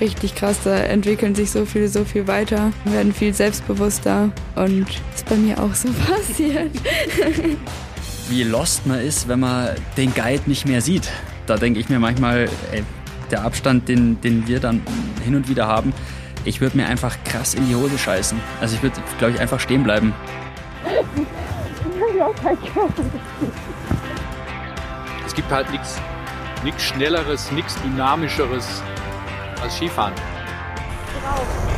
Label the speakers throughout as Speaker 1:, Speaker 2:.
Speaker 1: richtig krass. Da entwickeln sich so viele so viel weiter, werden viel selbstbewusster und ist bei mir auch so passiert.
Speaker 2: Wie lost man ist, wenn man den Guide nicht mehr sieht. Da denke ich mir manchmal, ey, der Abstand, den, den wir dann hin und wieder haben, ich würde mir einfach krass in die Hose scheißen. Also ich würde, glaube ich, einfach stehen bleiben.
Speaker 3: Es gibt halt nichts nichts Schnelleres, nichts Dynamischeres als Skifahren. Drauf.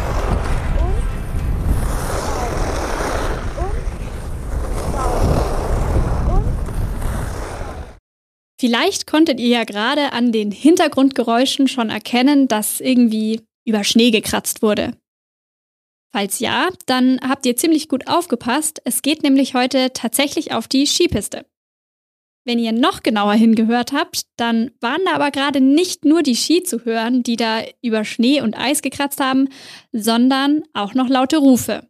Speaker 4: Vielleicht konntet ihr ja gerade an den Hintergrundgeräuschen schon erkennen, dass irgendwie über Schnee gekratzt wurde. Falls ja, dann habt ihr ziemlich gut aufgepasst. Es geht nämlich heute tatsächlich auf die Skipiste. Wenn ihr noch genauer hingehört habt, dann waren da aber gerade nicht nur die Ski zu hören, die da über Schnee und Eis gekratzt haben, sondern auch noch laute Rufe.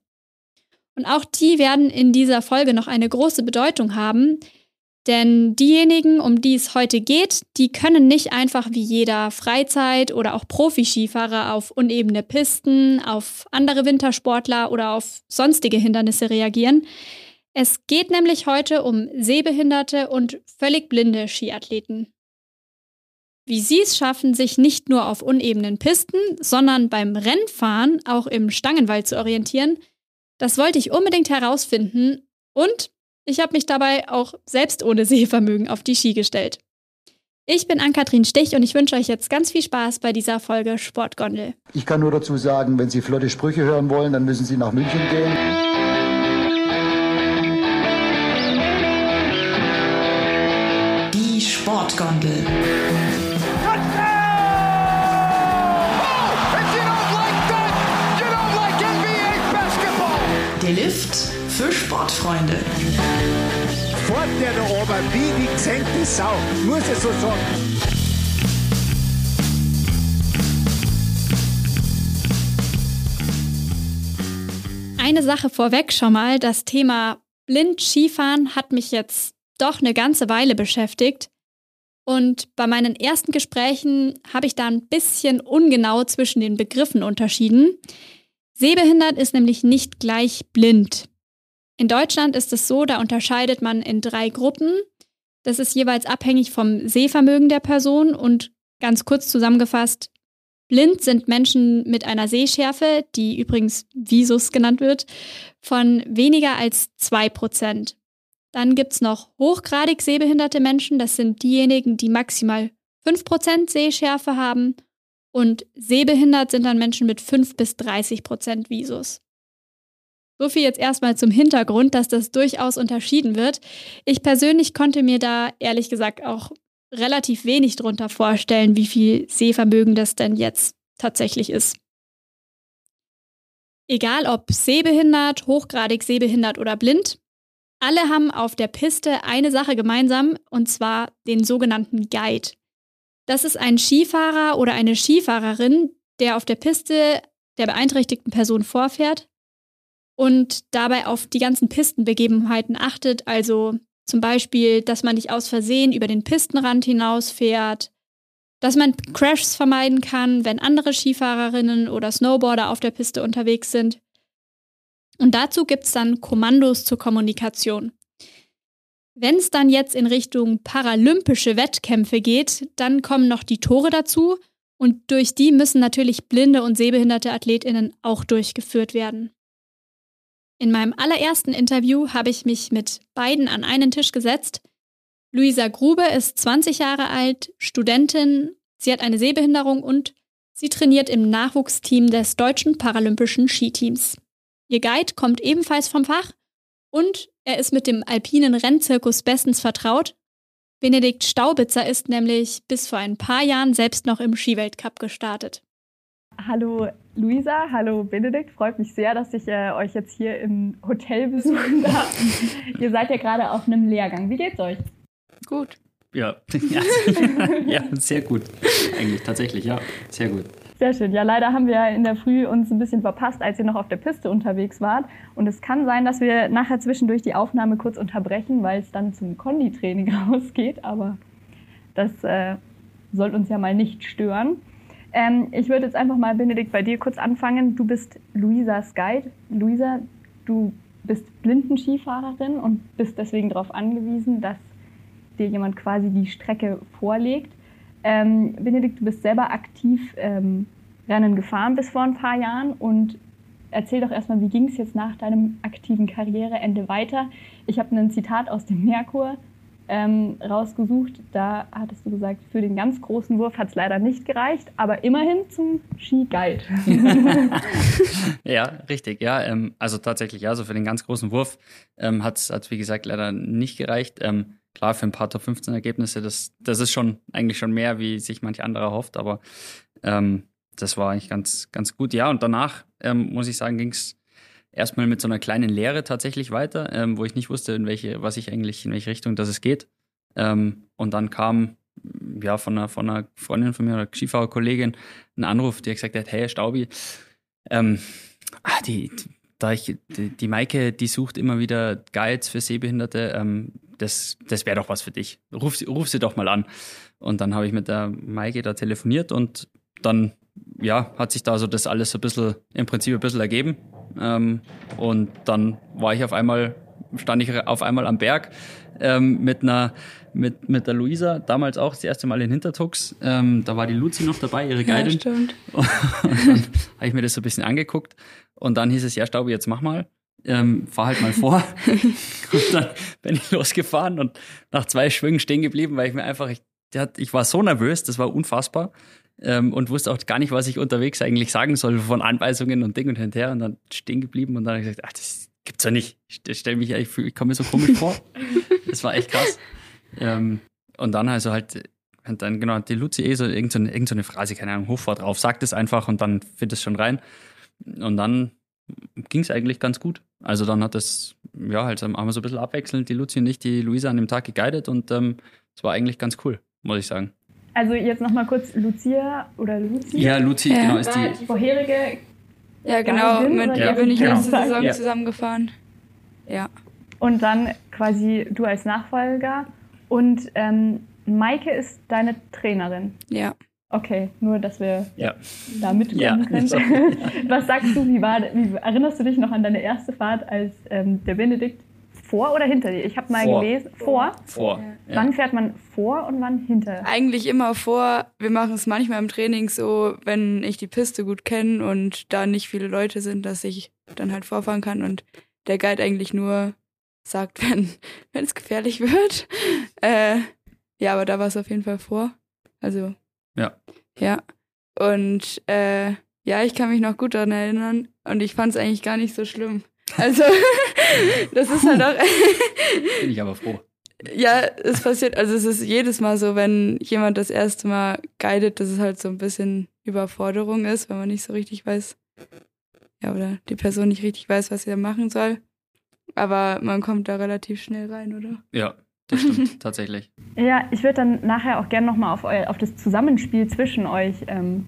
Speaker 4: Und auch die werden in dieser Folge noch eine große Bedeutung haben, denn diejenigen, um die es heute geht, die können nicht einfach wie jeder Freizeit- oder auch Profi-Skifahrer auf unebene Pisten, auf andere Wintersportler oder auf sonstige Hindernisse reagieren. Es geht nämlich heute um sehbehinderte und völlig blinde Skiathleten. Wie sie es schaffen, sich nicht nur auf unebenen Pisten, sondern beim Rennfahren auch im Stangenwald zu orientieren, das wollte ich unbedingt herausfinden und ich habe mich dabei auch selbst ohne Sehvermögen auf die Ski gestellt. Ich bin Ann-Kathrin Stich und ich wünsche euch jetzt ganz viel Spaß bei dieser Folge Sportgondel.
Speaker 5: Ich kann nur dazu sagen, wenn Sie flotte Sprüche hören wollen, dann müssen Sie nach München gehen.
Speaker 6: Sportgondel. Der Lift für Sportfreunde.
Speaker 7: Fort der da oben wie die gesenkte Sau, muss ich so sagen.
Speaker 4: Eine Sache vorweg schon mal, das Thema Blind-Skifahren hat mich jetzt doch eine ganze Weile beschäftigt. Und bei meinen ersten Gesprächen habe ich da ein bisschen ungenau zwischen den Begriffen unterschieden. Sehbehindert ist nämlich nicht gleich blind. In Deutschland ist es so, da unterscheidet man in drei Gruppen. Das ist jeweils abhängig vom Sehvermögen der Person und ganz kurz zusammengefasst, blind sind Menschen mit einer Sehschärfe, die übrigens Visus genannt wird, von weniger als 2%. Dann gibt es noch hochgradig sehbehinderte Menschen. Das sind diejenigen, die maximal 5% Sehschärfe haben. Und sehbehindert sind dann Menschen mit 5 bis 30% Visus. So viel jetzt erstmal zum Hintergrund, dass das durchaus unterschieden wird. Ich persönlich konnte mir da ehrlich gesagt auch relativ wenig drunter vorstellen, wie viel Sehvermögen das denn jetzt tatsächlich ist. Egal ob sehbehindert, hochgradig sehbehindert oder blind, alle haben auf der Piste eine Sache gemeinsam, und zwar den sogenannten Guide. Das ist ein Skifahrer oder eine Skifahrerin, der auf der Piste der beeinträchtigten Person vorfährt und dabei auf die ganzen Pistenbegebenheiten achtet, also zum Beispiel, dass man nicht aus Versehen über den Pistenrand hinausfährt, dass man Crashs vermeiden kann, wenn andere Skifahrerinnen oder Snowboarder auf der Piste unterwegs sind und dazu gibt es dann Kommandos zur Kommunikation. Wenn es dann jetzt in Richtung paralympische Wettkämpfe geht, dann kommen noch die Tore dazu und durch die müssen natürlich blinde und sehbehinderte Athletinnen auch durchgeführt werden. In meinem allerersten Interview habe ich mich mit beiden an einen Tisch gesetzt. Luisa Grube ist 20 Jahre alt, Studentin, sie hat eine Sehbehinderung und sie trainiert im Nachwuchsteam des deutschen paralympischen Skiteams. Ihr Guide kommt ebenfalls vom Fach und er ist mit dem alpinen Rennzirkus bestens vertraut. Benedikt Staubitzer ist nämlich bis vor ein paar Jahren selbst noch im Skiweltcup gestartet.
Speaker 8: Hallo Luisa, hallo Benedikt. Freut mich sehr, dass ich äh, euch jetzt hier im Hotel besuchen darf. Ihr seid ja gerade auf einem Lehrgang. Wie geht's euch?
Speaker 2: Gut. Ja, ja, ja sehr gut. Eigentlich tatsächlich, ja, sehr gut.
Speaker 8: Sehr schön. Ja, leider haben wir in der Früh uns ein bisschen verpasst, als ihr noch auf der Piste unterwegs wart. Und es kann sein, dass wir nachher zwischendurch die Aufnahme kurz unterbrechen, weil es dann zum Konditraining rausgeht. Aber das äh, soll uns ja mal nicht stören. Ähm, ich würde jetzt einfach mal, Benedikt, bei dir kurz anfangen. Du bist Luisas Guide. Luisa, du bist Blindenskifahrerin und bist deswegen darauf angewiesen, dass dir jemand quasi die Strecke vorlegt. Ähm, Benedikt, du bist selber aktiv ähm, Rennen gefahren bis vor ein paar Jahren und erzähl doch erstmal, wie ging es jetzt nach deinem aktiven Karriereende weiter? Ich habe ein Zitat aus dem Merkur ähm, rausgesucht. Da hattest du gesagt, für den ganz großen Wurf hat es leider nicht gereicht, aber immerhin zum Ski-Guide.
Speaker 2: ja, richtig. Ja, ähm, also tatsächlich, ja, so für den ganz großen Wurf ähm, hat es, wie gesagt, leider nicht gereicht. Ähm, klar, für ein paar Top 15 Ergebnisse, das, das ist schon eigentlich schon mehr, wie sich manch anderer hofft, aber ähm, das war eigentlich ganz, ganz gut. Ja, und danach, ähm, muss ich sagen, ging es erstmal mit so einer kleinen Lehre tatsächlich weiter, ähm, wo ich nicht wusste, in welche, was ich eigentlich, in welche Richtung das es geht. Ähm, und dann kam ja von einer, von einer Freundin von mir oder Skifahrerkollegin ein Anruf, die hat gesagt hat, hey Staubi, ähm, ah, die, da ich, die, die Maike, die sucht immer wieder Guides für Sehbehinderte, ähm, das, das wäre doch was für dich. Ruf, ruf sie doch mal an. Und dann habe ich mit der Maike da telefoniert und dann ja, hat sich da so das alles so ein bisschen, im Prinzip ein bisschen ergeben. Ähm, und dann war ich auf einmal, stand ich auf einmal am Berg ähm, mit einer, mit, mit der Luisa, damals auch das erste Mal in Hintertux. Ähm, da war die Luzi noch dabei, ihre Guidin. Ja,
Speaker 1: stimmt.
Speaker 2: Und dann habe ich mir das so ein bisschen angeguckt. Und dann hieß es, ja, Staubi, jetzt mach mal. Ähm, fahr halt mal vor. und dann bin ich losgefahren und nach zwei Schwüngen stehen geblieben, weil ich mir einfach, ich, ich war so nervös, das war unfassbar ähm, und wusste auch gar nicht, was ich unterwegs eigentlich sagen soll von Anweisungen und Ding und hinterher und dann stehen geblieben und dann habe ich gesagt, ach, das gibt's ja nicht. Ich stelle mich, ich, ich komme mir so komisch vor. Das war echt krass. Ähm, und dann also halt, und dann genau, die Luzi eh so irgendeine so irgend so Phrase, keine Ahnung, Hochfahrt drauf, sagt es einfach und dann findet es schon rein. Und dann ging es eigentlich ganz gut. Also dann hat es, ja, halt haben wir so ein bisschen abwechselnd, die Luzi und ich, die Luisa an dem Tag geguidet und ähm, es ähm, war eigentlich ganz cool, muss ich sagen.
Speaker 8: Also jetzt nochmal kurz Lucia oder Lucia.
Speaker 2: Ja, Lucia, ja. genau, ist die,
Speaker 8: die vorherige.
Speaker 1: Ja, genau, mit ihr bin ich genau. letzte Saison ja. zusammengefahren. Ja.
Speaker 8: Und dann quasi du als Nachfolger. Und ähm, Maike ist deine Trainerin.
Speaker 1: Ja.
Speaker 8: Okay, nur dass wir
Speaker 2: ja.
Speaker 8: da mitkommen ja, können. So. Was sagst du, wie war, wie erinnerst du dich noch an deine erste Fahrt als ähm, der Benedikt vor oder hinter dir? Ich habe mal vor. gelesen. Vor?
Speaker 2: Vor.
Speaker 8: Ja. Wann fährt man vor und wann hinter?
Speaker 1: Eigentlich immer vor. Wir machen es manchmal im Training so, wenn ich die Piste gut kenne und da nicht viele Leute sind, dass ich dann halt vorfahren kann und der Guide eigentlich nur sagt, wenn wenn es gefährlich wird. Äh, ja, aber da war es auf jeden Fall vor. Also.
Speaker 2: Ja.
Speaker 1: Ja. Und äh, ja, ich kann mich noch gut daran erinnern und ich fand es eigentlich gar nicht so schlimm. Also, das ist halt auch.
Speaker 2: Bin ich aber froh.
Speaker 1: Ja, es passiert, also es ist jedes Mal so, wenn jemand das erste Mal guidet, dass es halt so ein bisschen Überforderung ist, wenn man nicht so richtig weiß, ja, oder die Person nicht richtig weiß, was sie da machen soll. Aber man kommt da relativ schnell rein, oder?
Speaker 2: Ja, das stimmt, tatsächlich.
Speaker 8: Ja, ich würde dann nachher auch gerne nochmal auf, auf das Zusammenspiel zwischen euch ähm,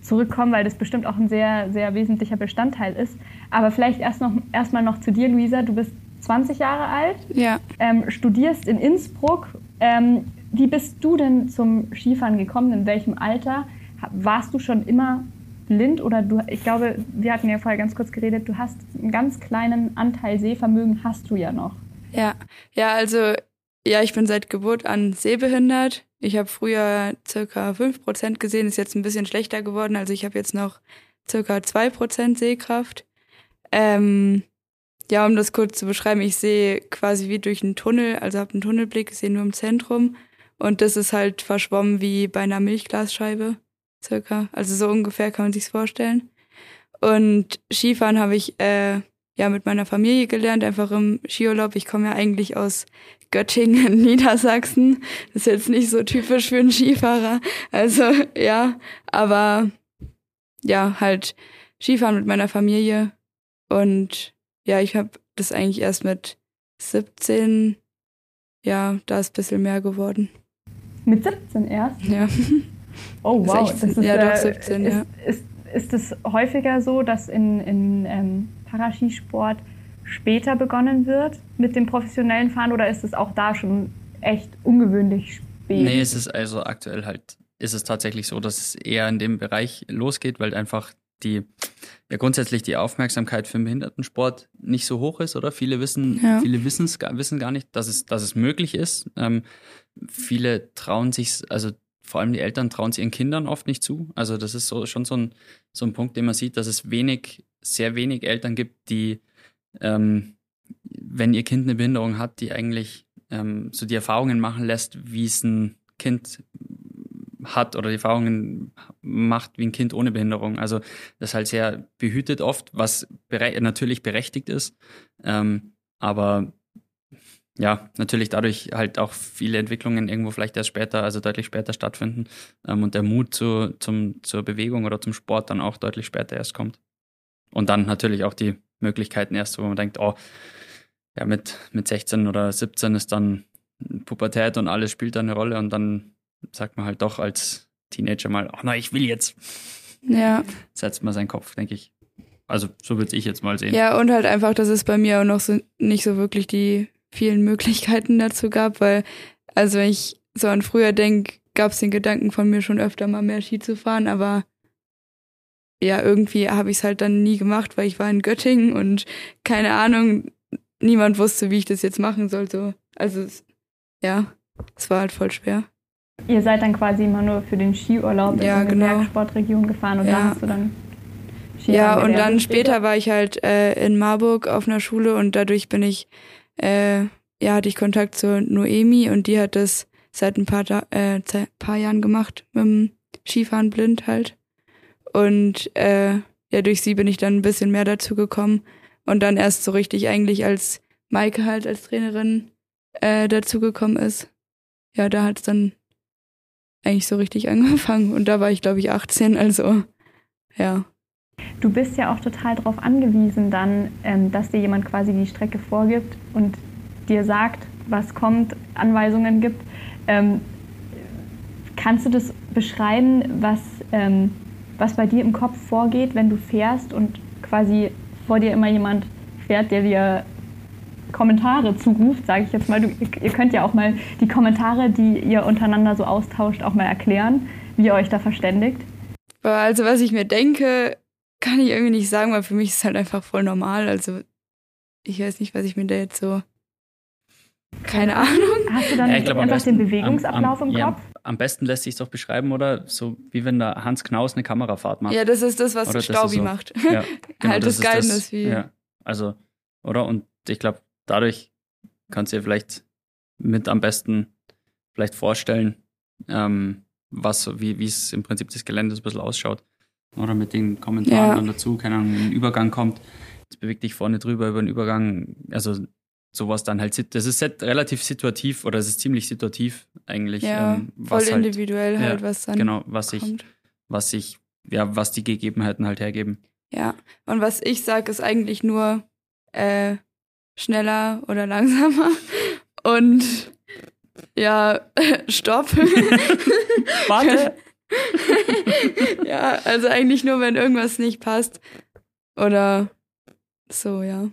Speaker 8: zurückkommen, weil das bestimmt auch ein sehr, sehr wesentlicher Bestandteil ist. Aber vielleicht erst noch erstmal noch zu dir, Luisa. Du bist 20 Jahre alt,
Speaker 1: ja.
Speaker 8: ähm, studierst in Innsbruck. Ähm, wie bist du denn zum Skifahren gekommen? In welchem Alter? Warst du schon immer blind oder du, ich glaube, wir hatten ja vorher ganz kurz geredet, du hast einen ganz kleinen Anteil Sehvermögen, hast du ja noch.
Speaker 1: Ja, ja, also ja, ich bin seit Geburt an sehbehindert. Ich habe früher circa 5% gesehen, ist jetzt ein bisschen schlechter geworden. Also ich habe jetzt noch circa 2% Sehkraft. Ähm, ja, um das kurz zu beschreiben, ich sehe quasi wie durch einen Tunnel, also habe einen Tunnelblick, sehe nur im Zentrum. Und das ist halt verschwommen wie bei einer Milchglasscheibe, circa. Also so ungefähr kann man sich's vorstellen. Und Skifahren habe ich äh, ja mit meiner Familie gelernt, einfach im Skiurlaub. Ich komme ja eigentlich aus Göttingen, Niedersachsen. Das ist jetzt nicht so typisch für einen Skifahrer. Also ja, aber ja, halt Skifahren mit meiner Familie. Und ja, ich habe das eigentlich erst mit 17, ja, da ist ein bisschen mehr geworden.
Speaker 8: Mit 17 erst?
Speaker 1: Ja.
Speaker 8: Oh wow, das ist,
Speaker 1: ja, doch 17,
Speaker 8: ist,
Speaker 1: ja.
Speaker 8: Ist, ist es häufiger so, dass in, in ähm, Paraskisport später begonnen wird mit dem professionellen Fahren oder ist es auch da schon echt ungewöhnlich spät?
Speaker 2: Nee, es ist also aktuell halt ist es tatsächlich so, dass es eher in dem Bereich losgeht, weil einfach die, ja grundsätzlich die Aufmerksamkeit für den Behindertensport nicht so hoch ist, oder? Viele wissen,
Speaker 1: Ja.
Speaker 2: viele wissen's, wissen gar nicht, dass es, dass es möglich ist. Ähm, viele trauen sich, also vor allem die Eltern trauen es ihren Kindern oft nicht zu. Also das ist so, schon so ein, so ein Punkt, den man sieht, dass es wenig, sehr wenig Eltern gibt, die, ähm, wenn ihr Kind eine Behinderung hat, die eigentlich ähm, so die Erfahrungen machen lässt, wie es ein Kind hat oder die Erfahrungen macht wie ein Kind ohne Behinderung. Also das ist halt sehr behütet oft, was bere natürlich berechtigt ist. Ähm, aber ja, natürlich dadurch halt auch viele Entwicklungen irgendwo vielleicht erst später, also deutlich später stattfinden ähm, und der Mut zu, zum, zur Bewegung oder zum Sport dann auch deutlich später erst kommt. Und dann natürlich auch die Möglichkeiten erst, wo man denkt, oh, ja, mit, mit 16 oder 17 ist dann Pubertät und alles spielt da eine Rolle und dann sagt man halt doch als Teenager mal, ach na, ich will jetzt,
Speaker 1: Ja.
Speaker 2: setzt man seinen Kopf, denke ich. Also so würde ich jetzt mal sehen.
Speaker 1: Ja, und halt einfach, dass es bei mir auch noch so nicht so wirklich die vielen Möglichkeiten dazu gab, weil, also wenn ich so an früher denke, gab es den Gedanken von mir schon öfter mal mehr Ski zu fahren, aber ja, irgendwie habe ich es halt dann nie gemacht, weil ich war in Göttingen und keine Ahnung, niemand wusste, wie ich das jetzt machen soll. So. Also es- ja, es war halt voll schwer.
Speaker 8: Ihr seid dann quasi immer nur für den Skiurlaub
Speaker 1: Ja,
Speaker 8: in
Speaker 1: genau.
Speaker 8: eine Bergsportregion gefahren und
Speaker 1: Ja.
Speaker 8: da hast du dann Ski
Speaker 1: Ja, und dann später war ich halt äh, in Marburg auf einer Schule und dadurch bin ich, äh, ja, hatte ich Kontakt zur Noemi und die hat das seit ein paar, äh, paar Jahren gemacht mit dem Skifahren blind halt. Und äh, ja, durch sie bin ich dann ein bisschen mehr dazu gekommen und dann erst so richtig eigentlich als Maike halt als Trainerin äh, dazu gekommen ist. Ja, da hat es dann eigentlich so richtig angefangen und da war ich glaube ich 18, also ja.
Speaker 8: Du bist ja auch total darauf angewiesen, dann, ähm, dass dir jemand quasi die Strecke vorgibt und dir sagt, was kommt, Anweisungen gibt. Ähm, kannst du das beschreiben, was, ähm, was bei dir im Kopf vorgeht, wenn du fährst und quasi vor dir immer jemand fährt, der dir Kommentare zuruft, sage ich jetzt mal. Du, ihr- könnt ja auch mal die Kommentare, die ihr untereinander so austauscht, auch mal erklären, wie ihr euch da verständigt.
Speaker 1: Also was ich mir denke, kann ich irgendwie nicht sagen, weil für mich ist es halt einfach voll normal. Also ich weiß nicht, was ich mir da jetzt so. Keine Ahnung.
Speaker 8: Hast du dann
Speaker 2: Ja, glaub,
Speaker 8: einfach den
Speaker 2: besten-
Speaker 8: Bewegungsablauf
Speaker 2: am, am,
Speaker 8: im
Speaker 2: ja,
Speaker 8: Kopf?
Speaker 2: am besten lässt sich doch beschreiben, oder? So wie wenn da Hans Knaus eine Kamerafahrt macht.
Speaker 1: Ja, das ist das, was
Speaker 2: Oder das
Speaker 1: Staubi
Speaker 2: so.
Speaker 1: macht.
Speaker 2: Ja, genau,
Speaker 1: halt das, Guiden ist wie.
Speaker 2: Ja, also, oder? Und ich glaube, dadurch kannst du dir vielleicht mit am besten vielleicht vorstellen, ähm, was, wie wie es im Prinzip das Gelände so ein bisschen ausschaut. Oder mit den Kommentaren
Speaker 1: Ja.
Speaker 2: dann dazu, keine Ahnung, ein Übergang kommt, jetzt bewegt dich vorne drüber über den Übergang, also sowas dann halt, das ist set- relativ situativ oder es ist ziemlich situativ eigentlich.
Speaker 1: Ja,
Speaker 2: ähm,
Speaker 1: voll
Speaker 2: was halt,
Speaker 1: individuell halt,
Speaker 2: ja,
Speaker 1: was dann
Speaker 2: genau, was sich,
Speaker 1: kommt.
Speaker 2: was sich, ja, was die Gegebenheiten halt hergeben.
Speaker 1: Ja. Und was ich sag, ist eigentlich nur äh, schneller oder langsamer. Und ja, stopp.
Speaker 2: Warte!
Speaker 1: ja, also eigentlich nur, wenn irgendwas nicht passt. Oder so, ja.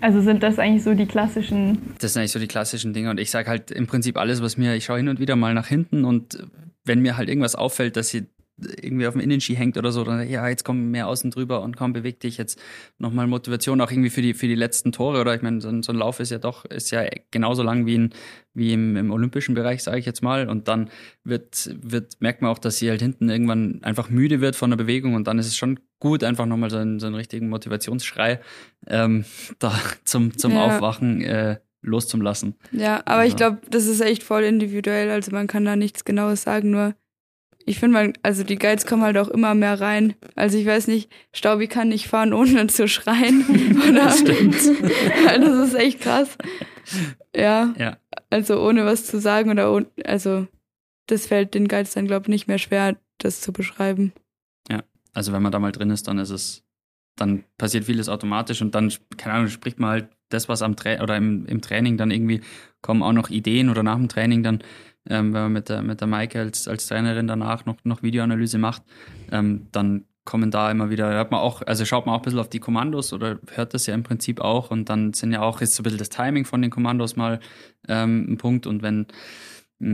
Speaker 8: Also sind das eigentlich so die klassischen.
Speaker 2: Das sind eigentlich so die klassischen Dinge. Und ich sage halt im Prinzip alles, was mir, ich schaue hin und wieder mal nach hinten und wenn mir halt irgendwas auffällt, dass sie irgendwie auf dem Innenski hängt oder so, dann ja, jetzt komm mehr außen drüber und komm, beweg dich jetzt nochmal Motivation auch irgendwie für die, für die letzten Tore. Oder ich meine, so, ein- so ein Lauf ist ja doch, ist ja genauso lang wie, in, wie im, im olympischen Bereich, sage ich jetzt mal. Und dann wird, wird, merkt man auch, dass sie halt hinten irgendwann einfach müde wird von der Bewegung und dann ist es schon gut, einfach nochmal so einen, so einen richtigen Motivationsschrei ähm, da zum, zum
Speaker 1: Ja.
Speaker 2: Aufwachen äh, loszulassen.
Speaker 1: Ja, aber ich
Speaker 2: Ja.
Speaker 1: glaube, das ist echt voll individuell. Also man kann da nichts Genaues sagen, nur ich finde, man, also die Guides kommen halt auch immer mehr rein. Also ich weiß nicht, Staubi kann nicht fahren, ohne zu schreien. Oder?
Speaker 2: Das stimmt.
Speaker 1: das ist echt krass. Ja,
Speaker 2: Ja.
Speaker 1: also ohne was zu sagen oder ohne, also das fällt den Guides dann, glaube ich, nicht mehr schwer, das zu beschreiben.
Speaker 2: Also wenn man da mal drin ist, dann ist es, dann passiert vieles automatisch und dann, keine Ahnung, spricht man halt das, was am Tra oder im, im Training dann irgendwie kommen auch noch Ideen oder nach dem Training dann, ähm, wenn man mit der, mit der Maike als, als Trainerin danach noch, noch Videoanalyse macht, ähm, dann kommen da immer wieder, hört man auch, also schaut man auch ein bisschen auf die Kommandos oder hört das ja im Prinzip auch und dann sind ja auch, ist so ein bisschen das Timing von den Kommandos mal ähm, ein Punkt und wenn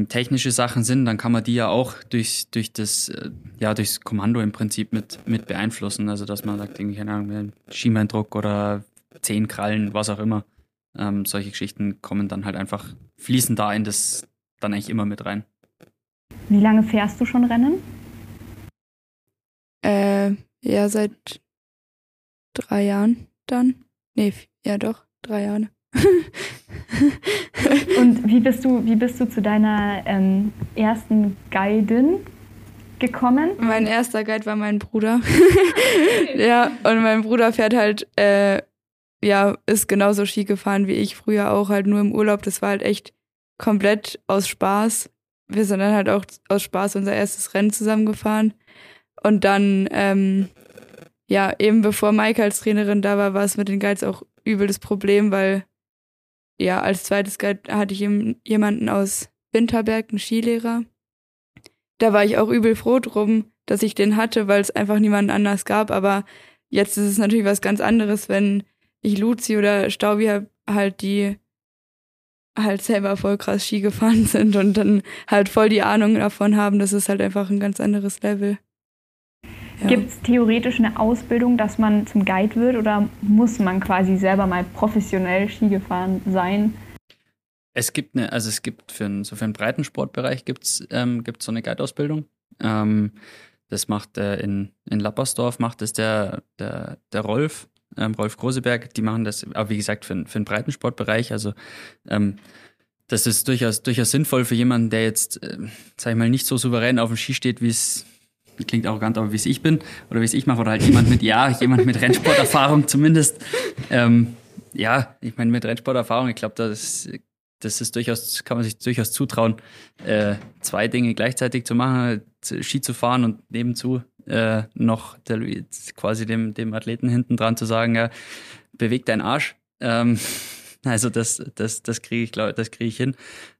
Speaker 2: technische Sachen sind, dann kann man die ja auch durch, durch das, äh, ja, durchs Kommando im Prinzip mit, mit beeinflussen. Also dass man sagt, irgendwie, keine Ahnung, Schienbeindruck oder zehn Krallen, was auch immer. Ähm, solche Geschichten kommen dann halt einfach, fließen da in das dann eigentlich immer mit rein.
Speaker 8: Wie lange fährst du schon Rennen?
Speaker 1: Äh, ja, seit drei Jahren dann. Nee, ja doch, drei Jahre.
Speaker 8: Und wie bist du, wie bist du zu deiner ähm, ersten Guidin gekommen?
Speaker 1: Mein erster Guide war mein Bruder. ja, und mein Bruder fährt halt, äh, ja, ist genauso Ski gefahren wie ich früher auch, halt nur im Urlaub. Das war halt echt komplett aus Spaß. Wir sind dann halt auch aus Spaß unser erstes Rennen zusammengefahren. Und dann, ähm, ja, eben bevor Maike als Trainerin da war, war es mit den Guides auch übel das Problem, weil ja, als zweites hatte ich jemanden aus Winterberg, einen Skilehrer. Da war ich auch übel froh drum, dass ich den hatte, weil es einfach niemanden anders gab. Aber jetzt ist es natürlich was ganz anderes, wenn ich Luzi oder Staubi halt die halt selber voll krass Ski gefahren sind und dann halt voll die Ahnung davon haben, das ist halt einfach ein ganz anderes Level.
Speaker 8: Ja. Gibt es theoretisch eine Ausbildung, dass man zum Guide wird oder muss man quasi selber mal professionell Ski gefahren sein?
Speaker 2: Es gibt eine, also es gibt für einen, so für einen Breitensportbereich gibt es ähm, gibt's so eine Guide-Ausbildung. Ähm, das macht äh, in, in Lappersdorf macht das der, der, der Rolf, ähm, Rolf Groseberg, die machen das, aber wie gesagt, für, für den Breitensportbereich. Also ähm, das ist durchaus, durchaus sinnvoll für jemanden, der jetzt, äh, sag ich mal, nicht so souverän auf dem Ski steht, wie es klingt arrogant, aber wie es ich bin oder wie es ich mache oder halt jemand mit, ja, jemand mit Rennsporterfahrung zumindest. Ähm, ja, ich meine, mit Rennsporterfahrung, ich glaube, das, das ist durchaus, kann man sich durchaus zutrauen, äh, zwei Dinge gleichzeitig zu machen, Ski zu fahren und nebenzu äh, noch der, quasi dem, dem Athleten hinten dran zu sagen, ja, beweg deinen Arsch. Ähm, also das, das, das kriege ich, glaube das kriege ich hin.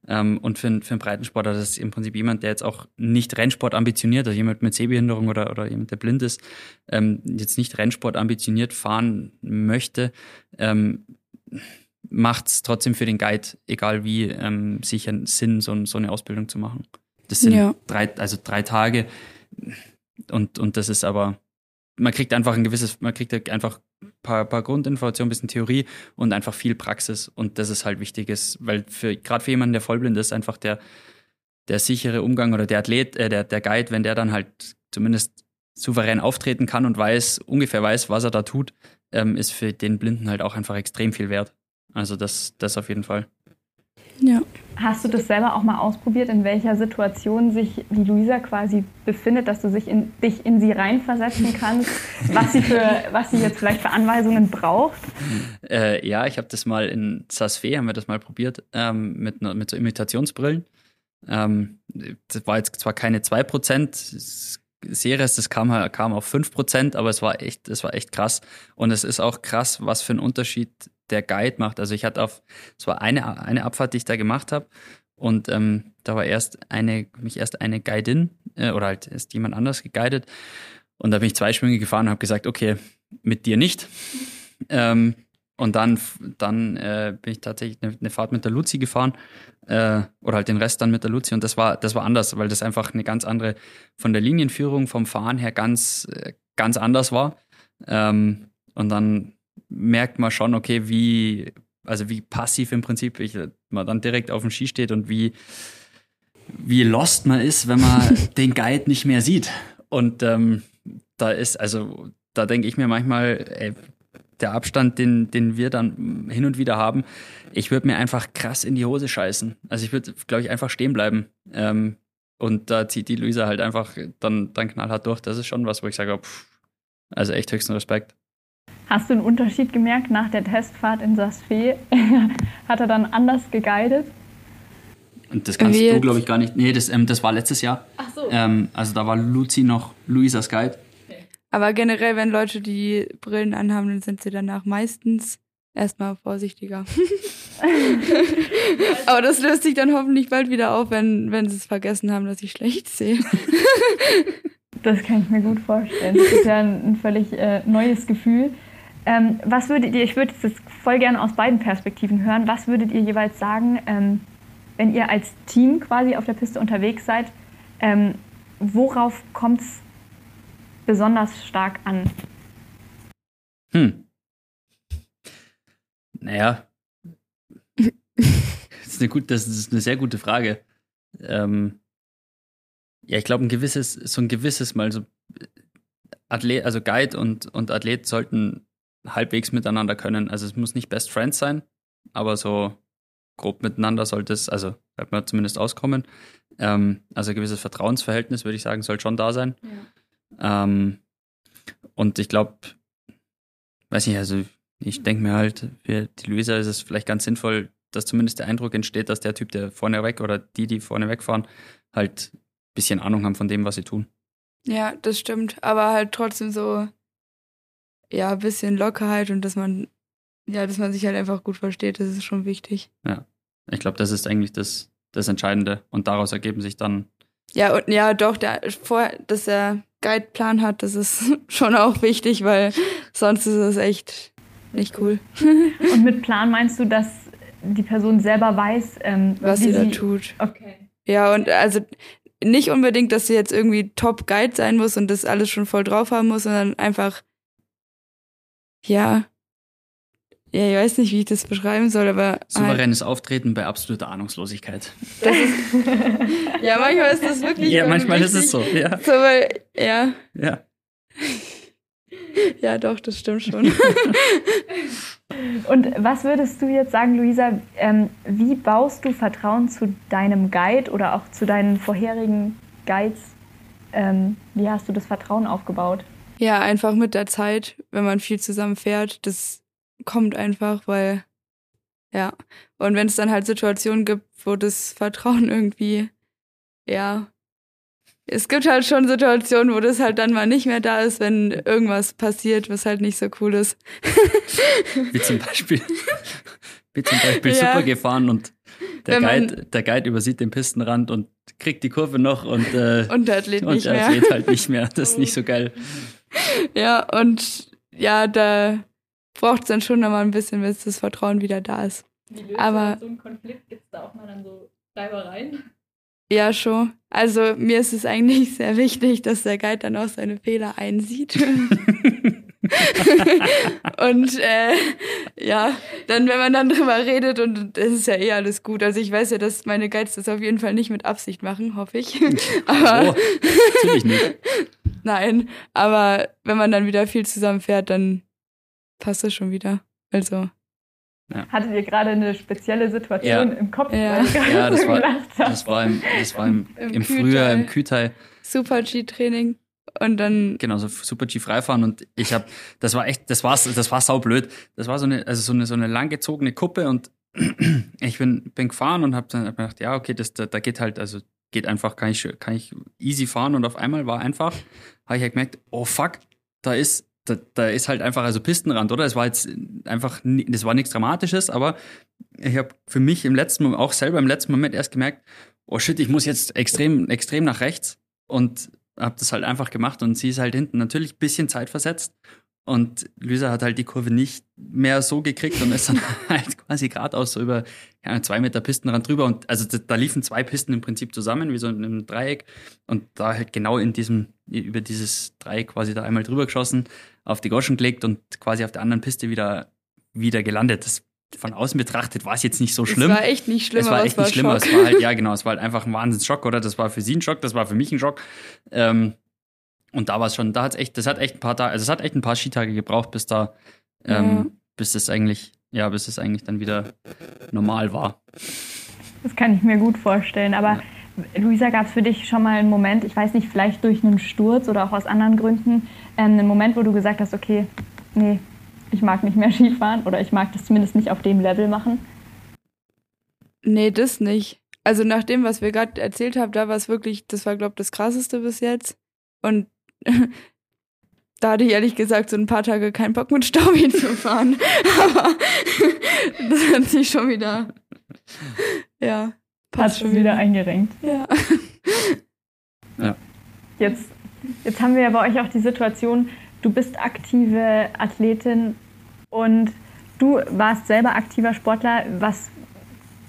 Speaker 2: Ähm, und für, für einen Breitensportler, das ist im Prinzip jemand, der jetzt auch nicht Rennsport ambitioniert, also jemand mit Sehbehinderung oder, oder jemand, der blind ist, ähm, jetzt nicht Rennsport ambitioniert fahren möchte, ähm, macht es trotzdem für den Guide, egal wie, ähm, sicher Sinn, so, so eine Ausbildung zu machen. Das sind ja. drei, also drei Tage und, und das ist aber man kriegt einfach ein gewisses, man kriegt einfach ein paar, paar Grundinformationen, ein bisschen Theorie und einfach viel Praxis. Und das ist halt wichtig, ist, weil für gerade für jemanden, der vollblind ist, einfach der, der sichere Umgang oder der Athlet, äh, der, der Guide, wenn der dann halt zumindest souverän auftreten kann und weiß, ungefähr weiß, was er da tut, ähm, ist für den Blinden halt auch einfach extrem viel wert. Also das, das auf jeden Fall.
Speaker 8: Ja. Hast du das selber auch mal ausprobiert, in welcher Situation sich die Luisa quasi befindet, dass du sich in, dich in sie reinversetzen kannst, was sie, für, was sie jetzt vielleicht für Anweisungen braucht?
Speaker 2: Äh, ja, ich habe das mal in Sasfe, haben wir das mal probiert, ähm, mit, mit so Imitationsbrillen. Ähm, das war jetzt zwar keine 2%, Series, das kam, kam auf 5%, aber es war echt, es war echt krass. Und es ist auch krass, was für einen Unterschied der Guide macht. Also ich hatte auf, es war eine, eine Abfahrt, die ich da gemacht habe. Und ähm, da war erst eine, mich erst eine Guidin äh, oder halt ist jemand anders geguidet. Und da bin ich zwei Schwünge gefahren und habe gesagt, okay, mit dir nicht. Ähm, und dann, dann äh, bin ich tatsächlich eine, eine Fahrt mit der Luzi gefahren äh, oder halt den Rest dann mit der Luzi und das war das war anders, weil das einfach eine ganz andere von der Linienführung vom Fahren her ganz äh, ganz anders war. Ähm, und dann merkt man schon, okay, wie, also wie passiv im Prinzip ich, man dann direkt auf dem Ski steht und wie, wie lost man ist, wenn man den Guide nicht mehr sieht. Und ähm, da ist, also da denke ich mir manchmal, ey, der Abstand, den, den wir dann hin und wieder haben, ich würde mir einfach krass in die Hose scheißen. Also ich würde, glaube ich, einfach stehen bleiben. Ähm, und da zieht die Luisa halt einfach dann, dann knallhart durch. Das ist schon was, wo ich sage, pff, also echt höchsten Respekt.
Speaker 8: Hast du einen Unterschied gemerkt nach der Testfahrt in Sasfe? Hat er dann anders geguidet?
Speaker 2: Und das kannst du, glaube ich, gar nicht. Nee, das, ähm, das war letztes Jahr. Ach so. Ähm, also da war Luzi noch Luisas Guide.
Speaker 1: Aber generell, wenn Leute die Brillen anhaben, dann sind sie danach meistens erstmal vorsichtiger. Aber das löst sich dann hoffentlich bald wieder auf, wenn, wenn sie es vergessen haben, dass ich schlecht sehe.
Speaker 8: das kann ich mir gut vorstellen. Das ist ja ein, ein völlig äh, neues Gefühl. Ähm, was würdet ihr, ich würde es voll gerne aus beiden Perspektiven hören, was würdet ihr jeweils sagen, ähm, wenn ihr als Team quasi auf der Piste unterwegs seid, ähm, worauf kommt es besonders stark an?
Speaker 2: Hm. Naja. das, ist eine gut, das ist eine sehr gute Frage. Ähm, ja, ich glaube, ein gewisses, so ein gewisses Mal so Athlet, also Guide und, und Athlet sollten halbwegs miteinander können. Also es muss nicht Best Friends sein, aber so grob miteinander sollte es, also wird man zumindest auskommen. Ähm, also ein gewisses Vertrauensverhältnis, würde ich sagen, soll schon da sein. Ja. Ähm, und ich glaube, weiß nicht, also ich denke mir halt, für die Luisa ist es vielleicht ganz sinnvoll, dass zumindest der Eindruck entsteht, dass der Typ, der vorne weg oder die, die vorne wegfahren, halt ein bisschen Ahnung haben von dem, was sie tun.
Speaker 1: Ja, das stimmt. Aber halt trotzdem so, ja, ein bisschen Lockerheit und dass man, ja, dass man sich halt einfach gut versteht, das ist schon wichtig.
Speaker 2: Ja, ich glaube, das ist eigentlich das, das Entscheidende. Und daraus ergeben sich dann.
Speaker 1: Ja, und ja, doch, der, vor, dass er Guideplan hat, das ist schon auch wichtig, weil sonst ist es echt nicht cool.
Speaker 8: Und mit Plan meinst du, dass die Person selber weiß, ähm,
Speaker 1: was sie da tut.
Speaker 8: Okay.
Speaker 1: Ja, und also nicht unbedingt, dass sie jetzt irgendwie Top Guide sein muss und das alles schon voll drauf haben muss, sondern einfach, ja, ja, ich weiß nicht, wie ich das beschreiben soll, aber. Halt
Speaker 2: Souveränes halt, Auftreten bei absoluter Ahnungslosigkeit.
Speaker 1: Das ist, ja, manchmal ist das wirklich.
Speaker 2: Ja, manchmal ist es so, ja.
Speaker 1: So, weil, ja.
Speaker 2: Ja.
Speaker 1: Ja, doch, das stimmt schon.
Speaker 8: Und was würdest du jetzt sagen, Luisa, ähm, wie baust du Vertrauen zu deinem Guide oder auch zu deinen vorherigen Guides? Ähm, wie hast du das Vertrauen aufgebaut?
Speaker 1: Ja, einfach mit der Zeit, wenn man viel zusammen fährt, das kommt einfach, weil, ja. Und wenn es dann halt Situationen gibt, wo das Vertrauen irgendwie, ja, es gibt halt schon Situationen, wo das halt dann mal nicht mehr da ist, wenn irgendwas passiert, was halt nicht so cool ist.
Speaker 2: Wie zum Beispiel, wie zum Beispiel ja. super gefahren und der Guide, der Guide übersieht den Pistenrand und kriegt die Kurve noch und, äh,
Speaker 1: und der Athlet, und
Speaker 2: der. Athlet halt nicht mehr. Das ist nicht so geil.
Speaker 1: Ja, und ja, da braucht es dann schon nochmal ein bisschen, bis das Vertrauen wieder da ist.
Speaker 8: Wie löst Aber so einen Konflikt? Gibt es da auch mal dann so Reibereien?
Speaker 1: Ja, schon. Also mir ist es eigentlich sehr wichtig, dass der Guide dann auch seine Fehler einsieht. und äh, ja, dann, wenn man dann drüber redet und es ist ja eh alles gut. Also ich weiß ja, dass meine Guides das auf jeden Fall nicht mit Absicht machen, hoffe ich.
Speaker 2: aber oh, natürlich nicht.
Speaker 1: Nein, aber wenn man dann wieder viel zusammenfährt, dann passt das schon wieder. Also
Speaker 8: ja. Hattet ihr gerade eine spezielle Situation ja. im Kopf?
Speaker 2: Ja, ja das, war, das war im, das war im, Im, im Frühjahr im Kütai.
Speaker 1: Super G-Training. Und dann.
Speaker 2: Genau, so Super G freifahren. Und ich habe, das war echt, das war, das war saublöd. Das war so eine, also so eine, so eine langgezogene Kuppe und ich bin, bin gefahren und habe dann hab gedacht, ja, okay, das, da, da geht halt, also geht einfach, kann ich, kann ich easy fahren und auf einmal war einfach, habe ich halt gemerkt, oh fuck, da ist da, da ist halt einfach also Pistenrand, oder? Es war jetzt einfach, das war nichts Dramatisches, aber ich habe für mich im letzten Moment, auch selber im letzten Moment erst gemerkt, oh shit, ich muss jetzt extrem, extrem nach rechts und habe das halt einfach gemacht und sie ist halt hinten natürlich ein bisschen Zeit versetzt und Lisa hat halt die Kurve nicht mehr so gekriegt und ist dann halt quasi geradeaus so über ja, zwei Meter Pistenrand drüber. Und also da, da, liefen zwei Pisten im Prinzip zusammen, wie so in einem Dreieck. Und da halt genau in diesem, über dieses Dreieck quasi da einmal drüber geschossen, auf die Goschen gelegt und quasi auf der anderen Piste wieder, wieder gelandet. Das von außen betrachtet war es jetzt nicht so schlimm.
Speaker 1: Es war echt nicht schlimm.
Speaker 2: Es war echt nicht schlimm. Es war halt, ja genau, es war halt einfach ein Wahnsinnsschock, oder? Das war für sie ein Schock, das war für mich ein Schock. Ähm, und da war es schon, da hat's echt, das hat echt ein paar Tage, also es hat echt ein paar Skitage gebraucht, bis da, ähm, ja. bis es eigentlich, ja, bis es eigentlich dann wieder normal war.
Speaker 8: Das kann ich mir gut vorstellen. Aber ja. Luisa, gab es für dich schon mal einen Moment, ich weiß nicht, vielleicht durch einen Sturz oder auch aus anderen Gründen, ähm, einen Moment, wo du gesagt hast, okay, nee, ich mag nicht mehr Skifahren oder ich mag das zumindest nicht auf dem Level machen?
Speaker 1: Nee, das nicht. Also nach dem, was wir gerade erzählt haben, da war es wirklich, das war, glaube ich, das Krasseste bis jetzt. Und da hatte ich ehrlich gesagt so ein paar Tage keinen Bock mit Staubi zu fahren. Aber das hat sich schon wieder, ja,
Speaker 8: passt schon wieder eingerenkt.
Speaker 1: Ja.
Speaker 2: ja.
Speaker 8: Jetzt, jetzt haben wir ja bei euch auch die Situation, du bist aktive Athletin und du warst selber aktiver Sportler. Was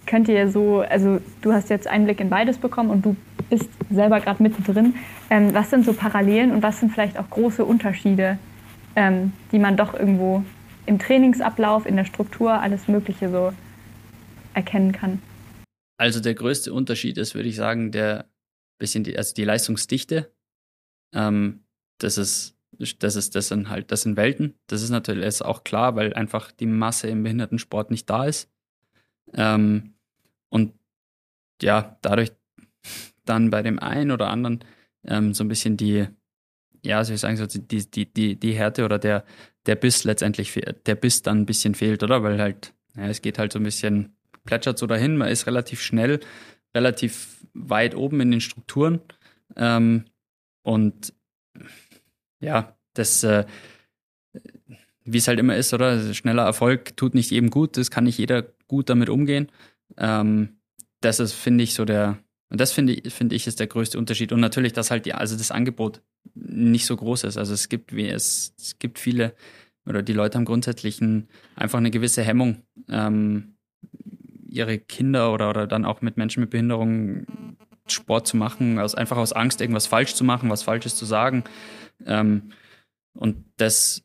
Speaker 8: könnt ihr so, also du hast jetzt Einblick in beides bekommen und du bist selber gerade mittendrin. Ähm, was sind so Parallelen und was sind vielleicht auch große Unterschiede, ähm, die man doch irgendwo im Trainingsablauf, in der Struktur, alles Mögliche so erkennen kann?
Speaker 2: Also der größte Unterschied ist, würde ich sagen, der bisschen die, also die Leistungsdichte. Ähm, das ist das ist das sind halt das sind Welten. Das ist natürlich ist auch klar, weil einfach die Masse im Behindertensport nicht da ist. Ähm, und ja, dadurch dann bei dem einen oder anderen ähm, so ein bisschen die, ja, soll ich sagen, so die, die, die, die Härte oder der, der Biss letztendlich, der Biss dann ein bisschen fehlt, oder? Weil halt, ja, es geht halt so ein bisschen, plätschert so dahin, man ist relativ schnell, relativ weit oben in den Strukturen. Ähm, und ja, das, äh, wie es halt immer ist, oder? Schneller Erfolg tut nicht jedem gut, das kann nicht jeder gut damit umgehen. Ähm, das ist, finde ich, so der, und das finde ich, finde ich, ist der größte Unterschied. Und natürlich, dass halt die, also das Angebot nicht so groß ist. Also es gibt, wie es, es gibt viele, oder die Leute haben grundsätzlich ein, einfach eine gewisse Hemmung, ähm, ihre Kinder oder, oder dann auch mit Menschen mit Behinderung Sport zu machen, aus, einfach aus Angst, irgendwas falsch zu machen, was Falsches zu sagen. Ähm, und das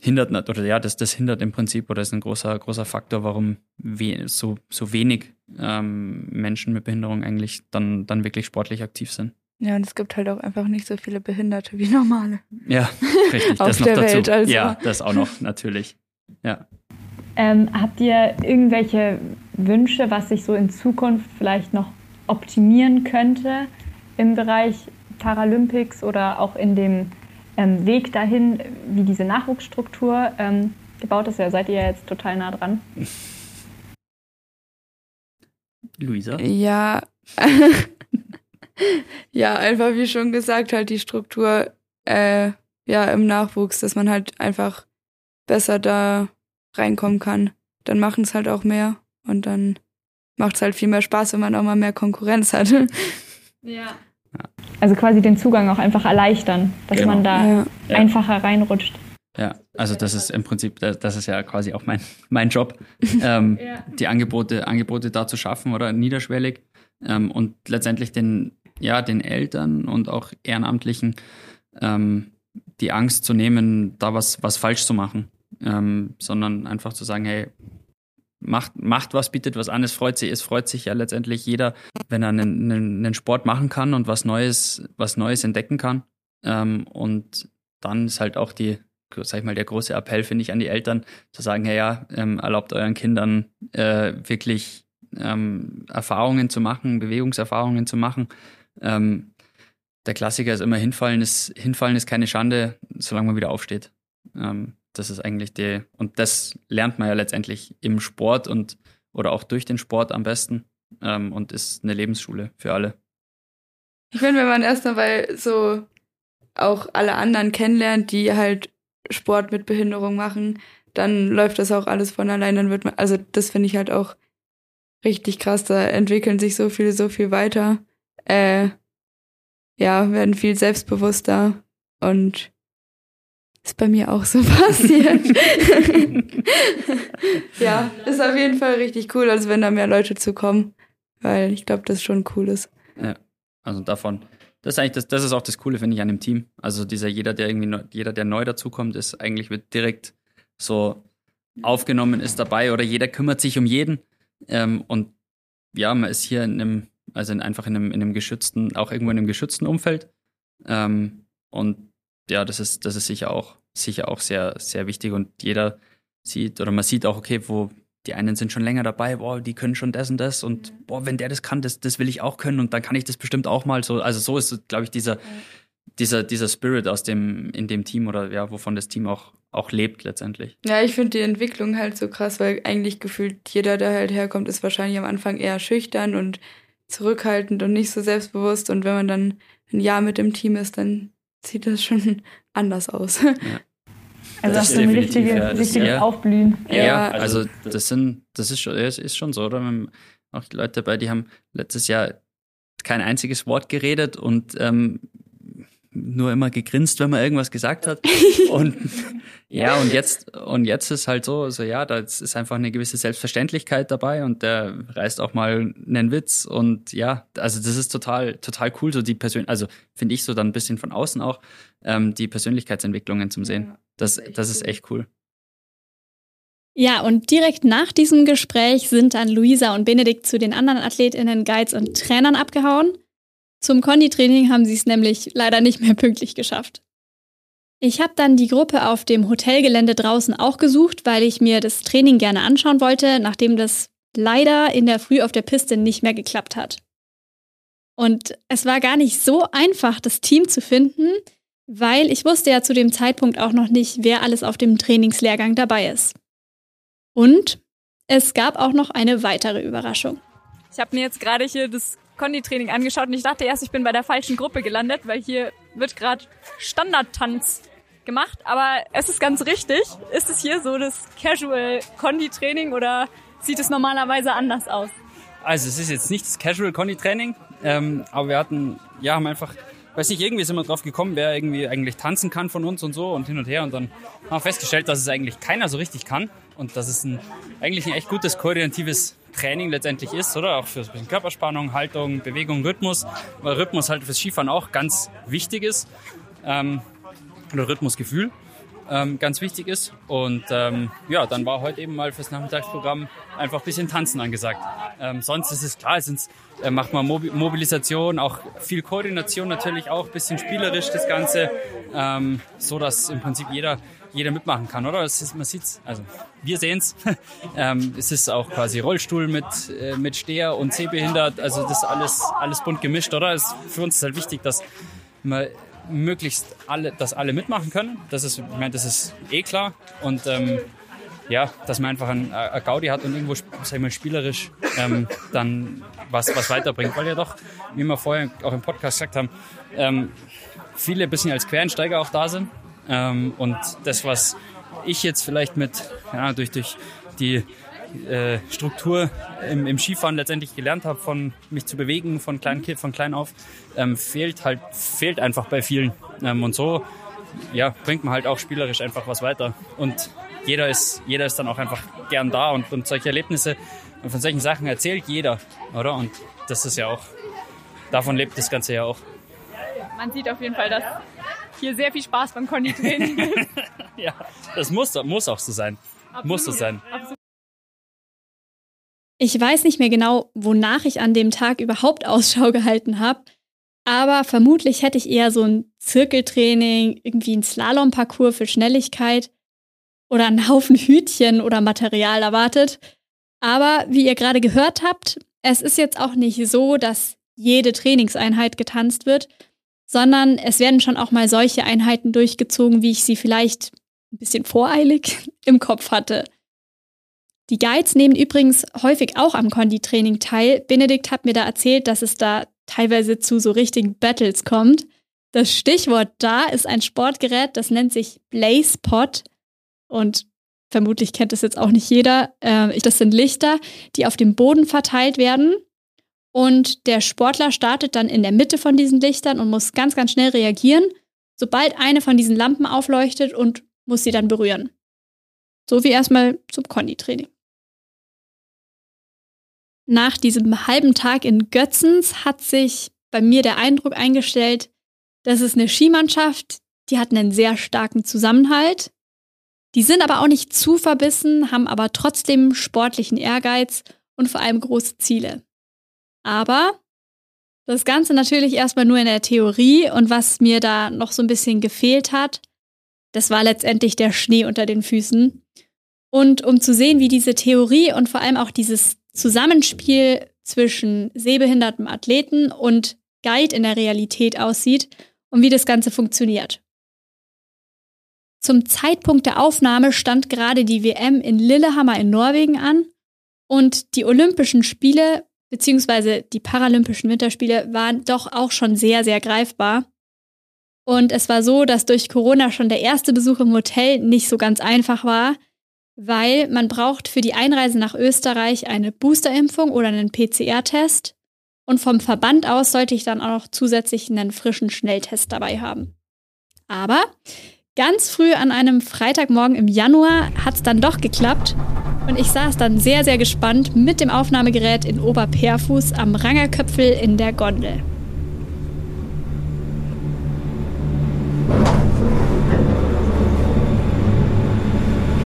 Speaker 2: hindert oder ja, das, das hindert im Prinzip oder ist ein großer, großer Faktor, warum we so, so wenig ähm, Menschen mit Behinderung eigentlich dann, dann wirklich sportlich aktiv sind.
Speaker 1: Ja, und es gibt halt auch einfach nicht so viele Behinderte wie normale.
Speaker 2: Ja, richtig.
Speaker 1: Auf
Speaker 2: das noch
Speaker 1: der
Speaker 2: dazu.
Speaker 1: Welt also.
Speaker 2: Ja, das auch noch, natürlich. Ja.
Speaker 8: Ähm, habt ihr irgendwelche Wünsche, was sich so in Zukunft vielleicht noch optimieren könnte im Bereich Paralympics oder auch in dem ähm, Weg dahin, wie diese Nachwuchsstruktur ähm, gebaut ist? Ja, seid ihr ja jetzt total nah dran.
Speaker 2: Luisa?
Speaker 1: Ja. ja, einfach wie schon gesagt, halt die Struktur äh, ja im Nachwuchs, dass man halt einfach besser da reinkommen kann. Dann machen es halt auch mehr und dann macht es halt viel mehr Spaß, wenn man auch mal mehr Konkurrenz hat.
Speaker 4: Ja.
Speaker 8: Also quasi den Zugang auch einfach erleichtern, dass
Speaker 2: Genau.
Speaker 8: man da
Speaker 1: Ja.
Speaker 2: Ja.
Speaker 8: einfacher reinrutscht.
Speaker 2: Ja, also das ist im Prinzip, das das ist ja quasi auch mein, mein Job, ähm,
Speaker 4: Ja.
Speaker 2: die Angebote, Angebote da zu schaffen oder niederschwellig ähm, und letztendlich den, ja, den Eltern und auch Ehrenamtlichen ähm, die Angst zu nehmen, da was, was falsch zu machen, ähm, sondern einfach zu sagen, hey, macht, macht was, bietet was an, es freut sich, es freut sich ja letztendlich jeder, wenn er einen, einen, einen Sport machen kann und was Neues, was Neues entdecken kann. Ähm, und dann ist halt auch die, sag ich mal, der große Appell, finde ich, an die Eltern, zu sagen, hey, ja, ähm, erlaubt euren Kindern äh, wirklich ähm, Erfahrungen zu machen, Bewegungserfahrungen zu machen. Ähm, der Klassiker ist immer hinfallen ist, hinfallen ist keine Schande, solange man wieder aufsteht. Ähm, das ist eigentlich die, und das lernt man ja letztendlich im Sport und oder auch durch den Sport am besten ähm, und ist eine Lebensschule für alle.
Speaker 1: Ich finde, wenn man erst mal so auch alle anderen kennenlernt, die halt Sport mit Behinderung machen, dann läuft das auch alles von allein. Dann wird man, also das finde ich halt auch richtig krass. Da entwickeln sich so viele, so viel weiter. Äh, ja, werden viel selbstbewusster und ist bei mir auch so passiert. ja, ist auf jeden Fall richtig cool, als wenn da mehr Leute zukommen, weil ich glaube, das schon cool ist.
Speaker 2: Also davon, das ist eigentlich das, das ist auch das Coole, finde ich, an dem Team. Also dieser jeder, der irgendwie neu, jeder, der neu dazukommt, ist eigentlich wird direkt so aufgenommen, ist dabei oder jeder kümmert sich um jeden. Ähm, und ja, man ist hier in einem, also in, einfach in einem, in einem geschützten, auch irgendwo in einem geschützten Umfeld. Ähm, und ja, das ist, das ist sicher auch, sicher auch sehr, sehr wichtig. Und jeder sieht, oder man sieht auch, okay, wo die einen sind schon länger dabei, boah, die können schon das und das und boah, wenn der das kann, das, das will ich auch können und dann kann ich das bestimmt auch mal so. Also so ist, glaube ich, dieser, dieser, dieser Spirit aus dem, in dem Team oder ja, wovon das Team auch, auch lebt letztendlich.
Speaker 1: Ja, ich finde die Entwicklung halt so krass, weil eigentlich gefühlt jeder, der halt herkommt, ist wahrscheinlich am Anfang eher schüchtern und zurückhaltend und nicht so selbstbewusst. Und wenn man dann ein Jahr mit dem Team ist, dann sieht das schon anders aus.
Speaker 8: Also
Speaker 2: Das
Speaker 8: auch so ein richtige,
Speaker 2: ja, das-
Speaker 8: richtiges
Speaker 2: ja.
Speaker 8: Aufblühen.
Speaker 2: Ja,
Speaker 1: Ja.
Speaker 2: also das sind, das ist schon, ja, es ist schon so, oder? Wir haben auch die Leute dabei, die haben letztes Jahr kein einziges Wort geredet und ähm, nur immer gegrinst, wenn man irgendwas gesagt hat. Und ja, und jetzt, und jetzt ist halt so, so ja, da ist einfach eine gewisse Selbstverständlichkeit dabei und der reißt auch mal einen Witz und ja, also das ist total, total cool, so die Persön also finde ich so dann ein bisschen von außen auch, ähm, die Persönlichkeitsentwicklungen zum Sehen. Das, das ist echt cool.
Speaker 4: Ja, und direkt nach diesem Gespräch sind dann Luisa und Benedikt zu den anderen AthletInnen, Guides und Trainern abgehauen. Zum Konditraining haben sie es nämlich leider nicht mehr pünktlich geschafft. Ich habe dann die Gruppe auf dem Hotelgelände draußen auch gesucht, weil ich mir das Training gerne anschauen wollte, nachdem das leider in der Früh auf der Piste nicht mehr geklappt hat. Und es war gar nicht so einfach, das Team zu finden, weil ich wusste ja zu dem Zeitpunkt auch noch nicht, wer alles auf dem Trainingslehrgang dabei ist. Und es gab auch noch eine weitere Überraschung.
Speaker 9: Ich habe mir jetzt gerade hier das Konditraining angeschaut und ich dachte erst, ich bin bei der falschen Gruppe gelandet, weil hier wird gerade Standardtanz gemacht, aber es ist ganz richtig. Ist es hier so das Casual Konditraining oder sieht es normalerweise anders aus?
Speaker 2: Also es ist jetzt nicht das Casual Kondi-Training, ähm, aber wir hatten, ja, haben einfach, weiß nicht, irgendwie sind wir drauf gekommen, wer irgendwie eigentlich tanzen kann von uns und so und hin und her und dann haben wir festgestellt, dass es eigentlich keiner so richtig kann und dass es ein, eigentlich ein echt gutes koordinatives Training letztendlich ist, oder? Auch für ein bisschen Körperspannung, Haltung, Bewegung, Rhythmus, weil Rhythmus halt fürs Skifahren auch ganz wichtig ist. Ähm, oder Rhythmusgefühl ähm, ganz wichtig ist. Und ähm, ja, dann war heute eben mal fürs Nachmittagsprogramm einfach ein bisschen Tanzen angesagt. Ähm, sonst ist es klar, es äh, macht man Mobi Mobilisation, auch viel Koordination natürlich auch, bisschen spielerisch das Ganze, ähm, so dass im Prinzip jeder jeder mitmachen kann, oder? Ist, man sieht's, also wir sehen's. ähm, es ist auch quasi Rollstuhl mit äh, mit Steher und Sehbehindert, also das ist alles alles bunt gemischt, oder? Es, für uns ist halt wichtig, dass man möglichst alle, dass alle mitmachen können. Das ist, ich meine, das ist eh klar. Und ähm, ja, dass man einfach ein, ein Gaudi hat und irgendwo sag ich mal, spielerisch ähm, dann was, was weiterbringt. Weil ja doch, wie wir vorher auch im Podcast gesagt haben, ähm, viele ein bisschen als Quereinsteiger auch da sind. Ähm, und das, was ich jetzt vielleicht mit, ja, durch, durch die äh, Struktur im, im, Skifahren letztendlich gelernt habe, von mich zu bewegen, von klein, von klein auf, ähm, fehlt halt, fehlt einfach bei vielen. Ähm, und so, ja, bringt man halt auch spielerisch einfach was weiter. Und jeder ist, jeder ist dann auch einfach gern da und, und solche Erlebnisse und von solchen Sachen erzählt jeder, oder? Und das ist ja auch, davon lebt das Ganze ja auch.
Speaker 9: Man sieht auf jeden Fall, dass hier sehr viel Spaß beim Konditraining ist.
Speaker 2: ja, das muss, muss auch so sein. Absolut. Muss so sein. Absolut.
Speaker 4: Ich weiß nicht mehr genau, wonach ich an dem Tag überhaupt Ausschau gehalten habe, aber vermutlich hätte ich eher so ein Zirkeltraining, irgendwie ein Slalomparcours für Schnelligkeit oder einen Haufen Hütchen oder Material erwartet. Aber wie ihr gerade gehört habt, es ist jetzt auch nicht so, dass jede Trainingseinheit getanzt wird, sondern es werden schon auch mal solche Einheiten durchgezogen, wie ich sie vielleicht ein bisschen voreilig im Kopf hatte. Die Guides nehmen übrigens häufig auch am Konditraining teil. Benedikt hat mir da erzählt, dass es da teilweise zu so richtigen Battles kommt. Das Stichwort da ist ein Sportgerät, das nennt sich Blaze Pot. Und vermutlich kennt es jetzt auch nicht jeder. Äh, das sind Lichter, die auf dem Boden verteilt werden. Und der Sportler startet dann in der Mitte von diesen Lichtern und muss ganz, ganz schnell reagieren, sobald eine von diesen Lampen aufleuchtet und muss sie dann berühren. So wie erstmal zum Konditraining. Nach diesem halben Tag in Götzens hat sich bei mir der Eindruck eingestellt, dass es eine Skimannschaft, die hat einen sehr starken Zusammenhalt. Die sind aber auch nicht zu verbissen, haben aber trotzdem sportlichen Ehrgeiz und vor allem große Ziele. Aber das Ganze natürlich erstmal nur in der Theorie und was mir da noch so ein bisschen gefehlt hat, das war letztendlich der Schnee unter den Füßen. Und um zu sehen, wie diese Theorie und vor allem auch dieses Zusammenspiel zwischen sehbehindertem Athleten und Guide in der Realität aussieht und wie das Ganze funktioniert. Zum Zeitpunkt der Aufnahme stand gerade die WM in Lillehammer in Norwegen an und die Olympischen Spiele bzw. die Paralympischen Winterspiele waren doch auch schon sehr, sehr greifbar. Und es war so, dass durch Corona schon der erste Besuch im Hotel nicht so ganz einfach war, weil man braucht für die Einreise nach Österreich eine Boosterimpfung oder einen PCR-Test. Und vom Verband aus sollte ich dann auch noch zusätzlich einen frischen Schnelltest dabei haben. Aber ganz früh an einem Freitagmorgen im Januar hat es dann doch geklappt. Und ich saß dann sehr, sehr gespannt mit dem Aufnahmegerät in Oberperfuß am Rangerköpfel in der Gondel.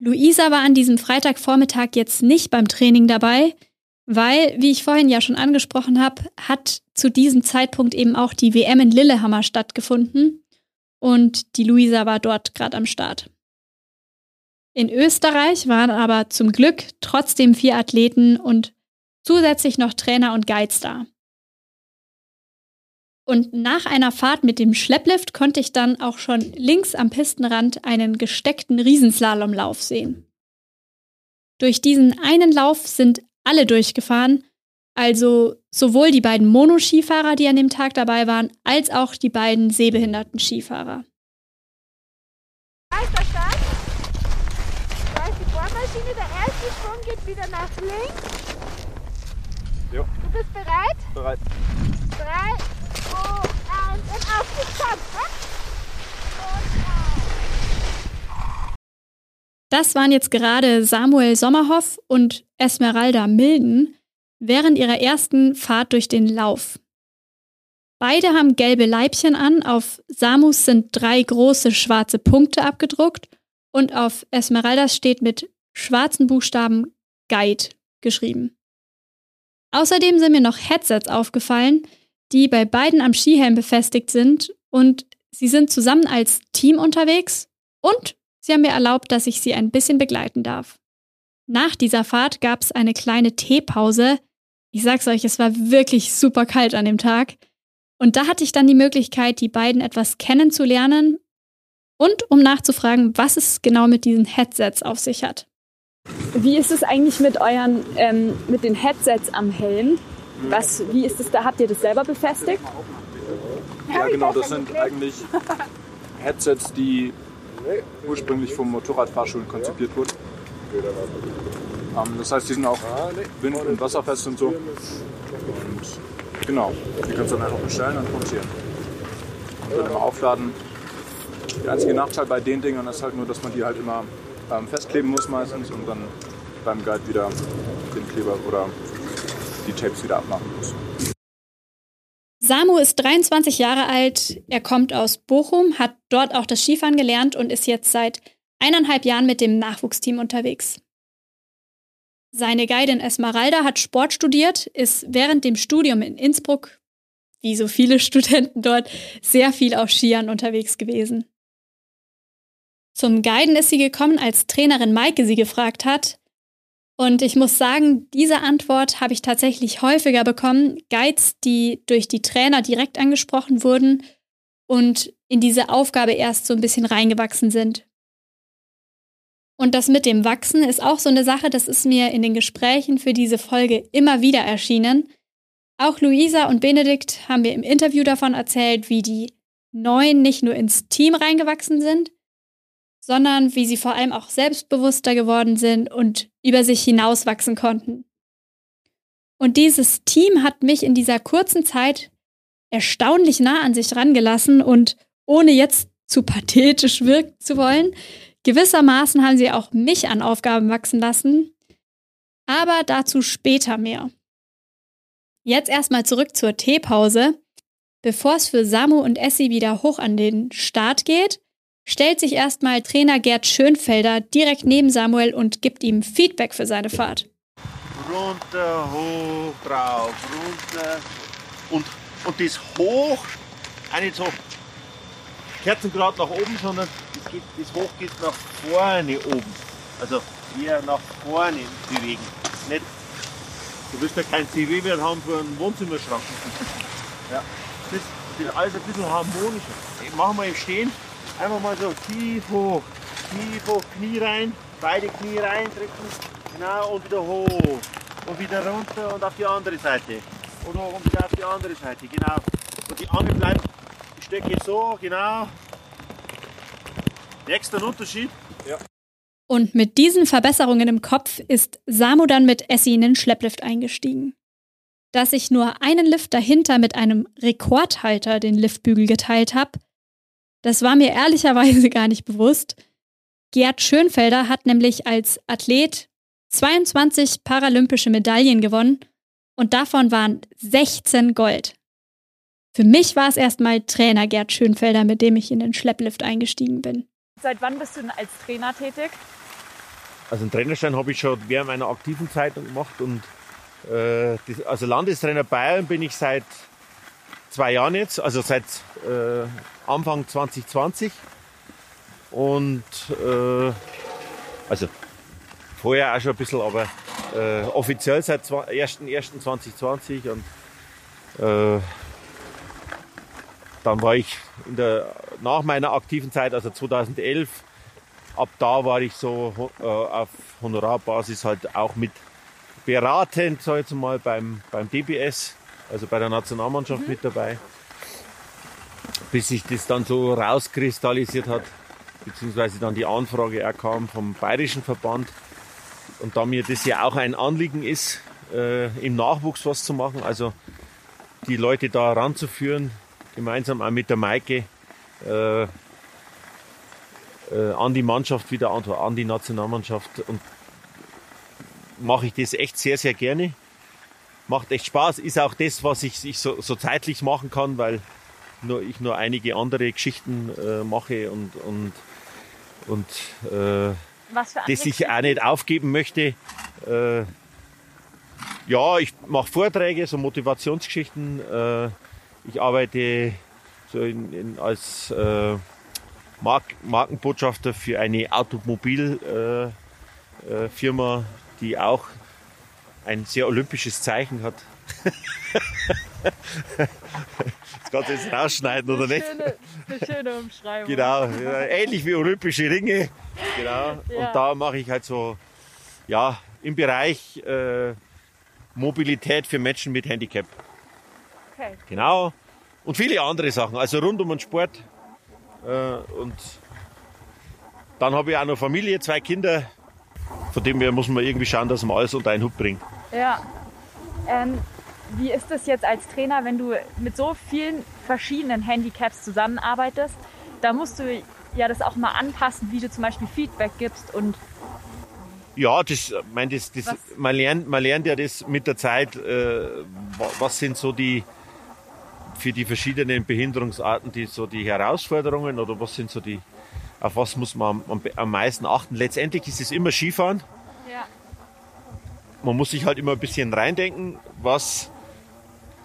Speaker 4: Luisa war an diesem Freitagvormittag jetzt nicht beim Training dabei, weil, wie ich vorhin ja schon angesprochen habe, hat zu diesem Zeitpunkt eben auch die WM in Lillehammer stattgefunden und die Luisa war dort gerade am Start. In Österreich waren aber zum Glück trotzdem vier Athleten und zusätzlich noch Trainer und Guides da. Und nach einer Fahrt mit dem Schlepplift konnte ich dann auch schon links am Pistenrand einen gesteckten Riesenslalomlauf sehen. Durch diesen einen Lauf sind alle durchgefahren, also sowohl die beiden Monoskifahrer, die an dem Tag dabei waren, als auch die beiden sehbehinderten Skifahrer.
Speaker 10: Meisterstart. Bohrmaschine, der erste Sprung geht wieder nach links.
Speaker 11: Jo.
Speaker 10: Du bist bereit?
Speaker 11: Bereit.
Speaker 10: Drei, zwei, eins und auf geht's, komm!
Speaker 4: Das waren jetzt gerade Samuel Sommerhoff und Esmeralda Milden während ihrer ersten Fahrt durch den Lauf. Beide haben gelbe Leibchen an, auf Samus sind drei große schwarze Punkte abgedruckt und auf Esmeraldas steht mit schwarzen Buchstaben Guide geschrieben. Außerdem sind mir noch Headsets aufgefallen, die bei beiden am Skihelm befestigt sind und sie sind zusammen als Team unterwegs und sie haben mir erlaubt, dass ich sie ein bisschen begleiten darf. Nach dieser Fahrt gab es eine kleine Teepause. Ich sag's euch, es war wirklich super kalt an dem Tag. Und da hatte ich dann die Möglichkeit, die beiden etwas kennenzulernen und um nachzufragen, was es genau mit diesen Headsets auf sich hat.
Speaker 12: Wie ist es eigentlich mit euren, ähm, mit den Headsets am Helm? Was, wie ist es da? Habt ihr das selber befestigt?
Speaker 11: Ja, genau, das sind eigentlich Headsets, die ursprünglich vom Motorradfahrschulen konzipiert wurden. Ähm, das heißt, die sind auch wind- und wasserfest und so. Und genau, die kannst du dann einfach bestellen und montieren. Und dann immer aufladen. Der einzige Nachteil bei den Dingern ist halt nur, dass man die halt immer ähm, festkleben muss meistens und dann beim Guide wieder den Kleber oder die Tapes wieder abmachen muss.
Speaker 4: Samu ist 23 Jahre alt, er kommt aus Bochum, hat dort auch das Skifahren gelernt und ist jetzt seit eineinhalb Jahren mit dem Nachwuchsteam unterwegs. Seine Guidin Esmeralda hat Sport studiert, ist während dem Studium in Innsbruck, wie so viele Studenten dort, sehr viel auf Skiern unterwegs gewesen. Zum Guiden ist sie gekommen, als Trainerin Maike sie gefragt hat. Und ich muss sagen, diese Antwort habe ich tatsächlich häufiger bekommen. Guides, die durch die Trainer direkt angesprochen wurden und in diese Aufgabe erst so ein bisschen reingewachsen sind. Und das mit dem Wachsen ist auch so eine Sache, das ist mir in den Gesprächen für diese Folge immer wieder erschienen. Auch Luisa und Benedikt haben mir im Interview davon erzählt, wie die Neuen nicht nur ins Team reingewachsen sind, sondern wie sie vor allem auch selbstbewusster geworden sind und über sich hinauswachsen konnten. Und dieses Team hat mich in dieser kurzen Zeit erstaunlich nah an sich rangelassen und ohne jetzt zu pathetisch wirken zu wollen, gewissermaßen haben sie auch mich an Aufgaben wachsen lassen, aber dazu später mehr. Jetzt erstmal zurück zur Teepause. Bevor es für Samu und Essie wieder hoch an den Start geht, stellt sich erstmal Trainer Gerd Schönfelder direkt neben Samuel und gibt ihm Feedback für seine Fahrt.
Speaker 13: Runter, hoch, drauf, runter. Und, und das hoch, auch nicht so kerzengrad nach oben, sondern das, geht, das hoch geht nach vorne oben. Also eher nach vorne bewegen. Nicht, du wirst ja kein CW-Wert haben für einen Wohnzimmerschrank. ja. Das ist alles ein bisschen harmonischer. Machen wir im Stehen Einfach mal so tief hoch, tief hoch, Knie rein, beide Knie reindrücken, genau und wieder hoch und wieder runter und auf die andere Seite und hoch und wieder auf die andere Seite, genau. Und die Angel bleibt, die Stöcke so, genau. Nächster Unterschied.
Speaker 11: Ja.
Speaker 4: Und mit diesen Verbesserungen im Kopf ist Samu dann mit Essie in den Schlepplift eingestiegen. dass ich nur einen Lift dahinter mit einem Rekordhalter den Liftbügel geteilt habe. Das war mir ehrlicherweise gar nicht bewusst. Gerd Schönfelder hat nämlich als Athlet 22 paralympische Medaillen gewonnen und davon waren 16 Gold. Für mich war es erstmal Trainer Gerd Schönfelder, mit dem ich in den Schlepplift eingestiegen bin.
Speaker 9: Seit wann bist du denn als Trainer tätig?
Speaker 13: Also einen Trainerschein habe ich schon während meiner aktiven Zeit gemacht und äh, das, also Landestrainer Bayern bin ich seit zwei Jahren jetzt, also seit äh, Anfang 2020 und äh, also vorher auch schon ein bisschen, aber äh, offiziell seit 1.1.2020 und äh, dann war ich in der, nach meiner aktiven Zeit, also 2011, ab da war ich so äh, auf Honorarbasis halt auch mit beratend, sag ich jetzt mal, beim, beim DBS, also bei der Nationalmannschaft mhm. mit dabei. Bis sich das dann so rauskristallisiert hat, beziehungsweise dann die Anfrage auch kam vom Bayerischen Verband. Und da mir das ja auch ein Anliegen ist, äh, im Nachwuchs was zu machen, also die Leute da ranzuführen, gemeinsam auch mit der Maike äh, äh, an die Mannschaft wieder, an die Nationalmannschaft und mache ich das echt sehr, sehr gerne. Macht echt Spaß, ist auch das, was ich, ich so, so zeitlich machen kann, weil nur, ich nur einige andere Geschichten äh, mache und, und, und äh, das ich auch nicht aufgeben möchte. Äh, ja, ich mache Vorträge, so Motivationsgeschichten. Äh, ich arbeite so in, in, als äh, Mark Markenbotschafter für eine Automobilfirma, äh, die auch ein sehr olympisches Zeichen hat. kannst du jetzt rausschneiden, oder nicht?
Speaker 9: Schöne, eine schöne Umschreibung.
Speaker 13: Genau, ähnlich wie olympische Ringe. Genau. Ja. Und da mache ich halt so, ja, im Bereich äh, Mobilität für Menschen mit Handicap. Okay. Genau. Und viele andere Sachen, also rund um den Sport. Äh, und dann habe ich auch noch Familie, zwei Kinder. Von dem her muss man irgendwie schauen, dass man alles unter einen Hut bringt.
Speaker 9: Ja. Ähm, wie ist es jetzt als Trainer, wenn du mit so vielen verschiedenen Handicaps zusammenarbeitest? Da musst du ja das auch mal anpassen, wie du zum Beispiel Feedback gibst und
Speaker 13: ja, das, mein, das, das, man, lernt, man lernt ja das mit der Zeit, äh, was sind so die, für die verschiedenen Behinderungsarten die, so die Herausforderungen oder was sind so die, auf was muss man am, am meisten achten. Letztendlich ist es immer Skifahren. Ja. Man muss sich halt immer ein bisschen reindenken, was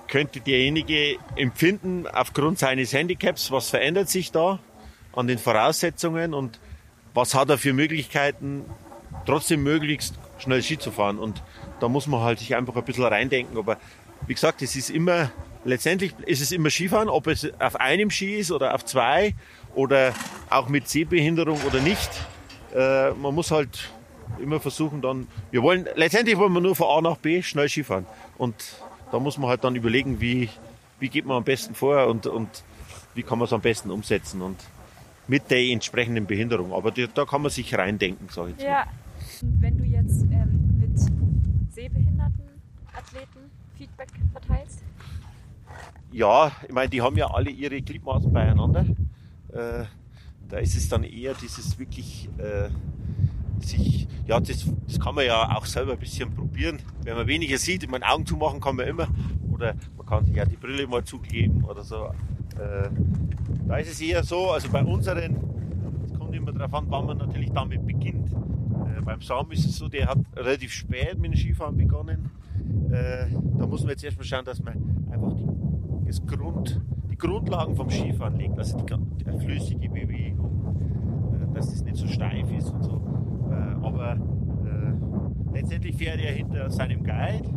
Speaker 13: könnte derjenige empfinden aufgrund seines Handicaps, was verändert sich da an den Voraussetzungen und was hat er für Möglichkeiten, trotzdem möglichst schnell Ski zu fahren. Und da muss man halt sich einfach ein bisschen reindenken. Aber wie gesagt, es ist immer, letztendlich ist es immer Skifahren, ob es auf einem Ski ist oder auf zwei oder auch mit Sehbehinderung oder nicht. Äh, man muss halt immer versuchen dann, wir wollen, letztendlich wollen wir nur von A nach B schnell Skifahren. Und da muss man halt dann überlegen, wie, wie geht man am besten vor und, und wie kann man es am besten umsetzen und mit der entsprechenden Behinderung. Aber die, da kann man sich reindenken, sage ich jetzt
Speaker 9: ja. Und wenn du jetzt ähm, mit sehbehinderten Athleten Feedback verteilst?
Speaker 13: Ja, ich meine, die haben ja alle ihre Gliedmaßen beieinander. Äh, da ist es dann eher dieses wirklich äh, sich, ja, das, das kann man ja auch selber ein bisschen probieren. Wenn man weniger sieht, ich meine, Augen zumachen kann man immer. Oder man kann sich ja die Brille mal zugeben oder so. Äh, da ist es eher so, also bei unseren, es kommt immer darauf an, wann man natürlich damit beginnt. Äh, beim Sam ist es so, der hat relativ spät mit dem Skifahren begonnen. Äh, da muss man jetzt erstmal schauen, dass man einfach die das Grund, die Grundlagen vom Skifahren legt, also die, die flüssige Bewegung, äh, dass es nicht so steif ist und so. Äh, aber äh, letztendlich fährt er hinter seinem Guide,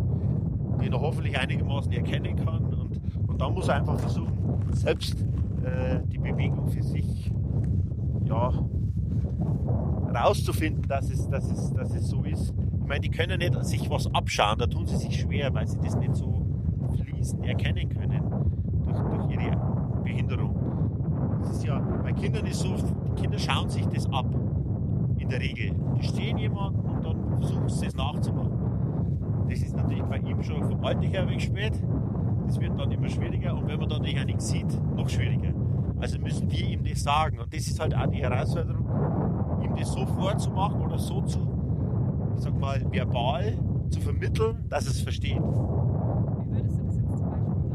Speaker 13: den er hoffentlich einigermaßen erkennen kann und, und dann muss er einfach versuchen, selbst äh, die Bewegung für sich ja, rauszufinden, dass es, dass, es, dass es so ist. Ich meine, die können nicht sich was abschauen, da tun sie sich schwer, weil sie das nicht so fließend erkennen können durch, durch ihre Behinderung. Das ist ja, bei Kindern ist so, die Kinder schauen sich das ab. Der Regel. Die stehen jemanden und dann versuchen sie es nachzumachen. Das ist natürlich bei ihm schon vom Alter her ein wenig spät. Das wird dann immer schwieriger und wenn man dann auch nichts sieht, noch schwieriger. Also müssen wir ihm das sagen. Und das ist halt auch die Herausforderung, ihm das so vorzumachen oder so zu, ich sag mal, verbal zu vermitteln, dass er es versteht.
Speaker 9: Wie würdest du das jetzt zum Beispiel machen?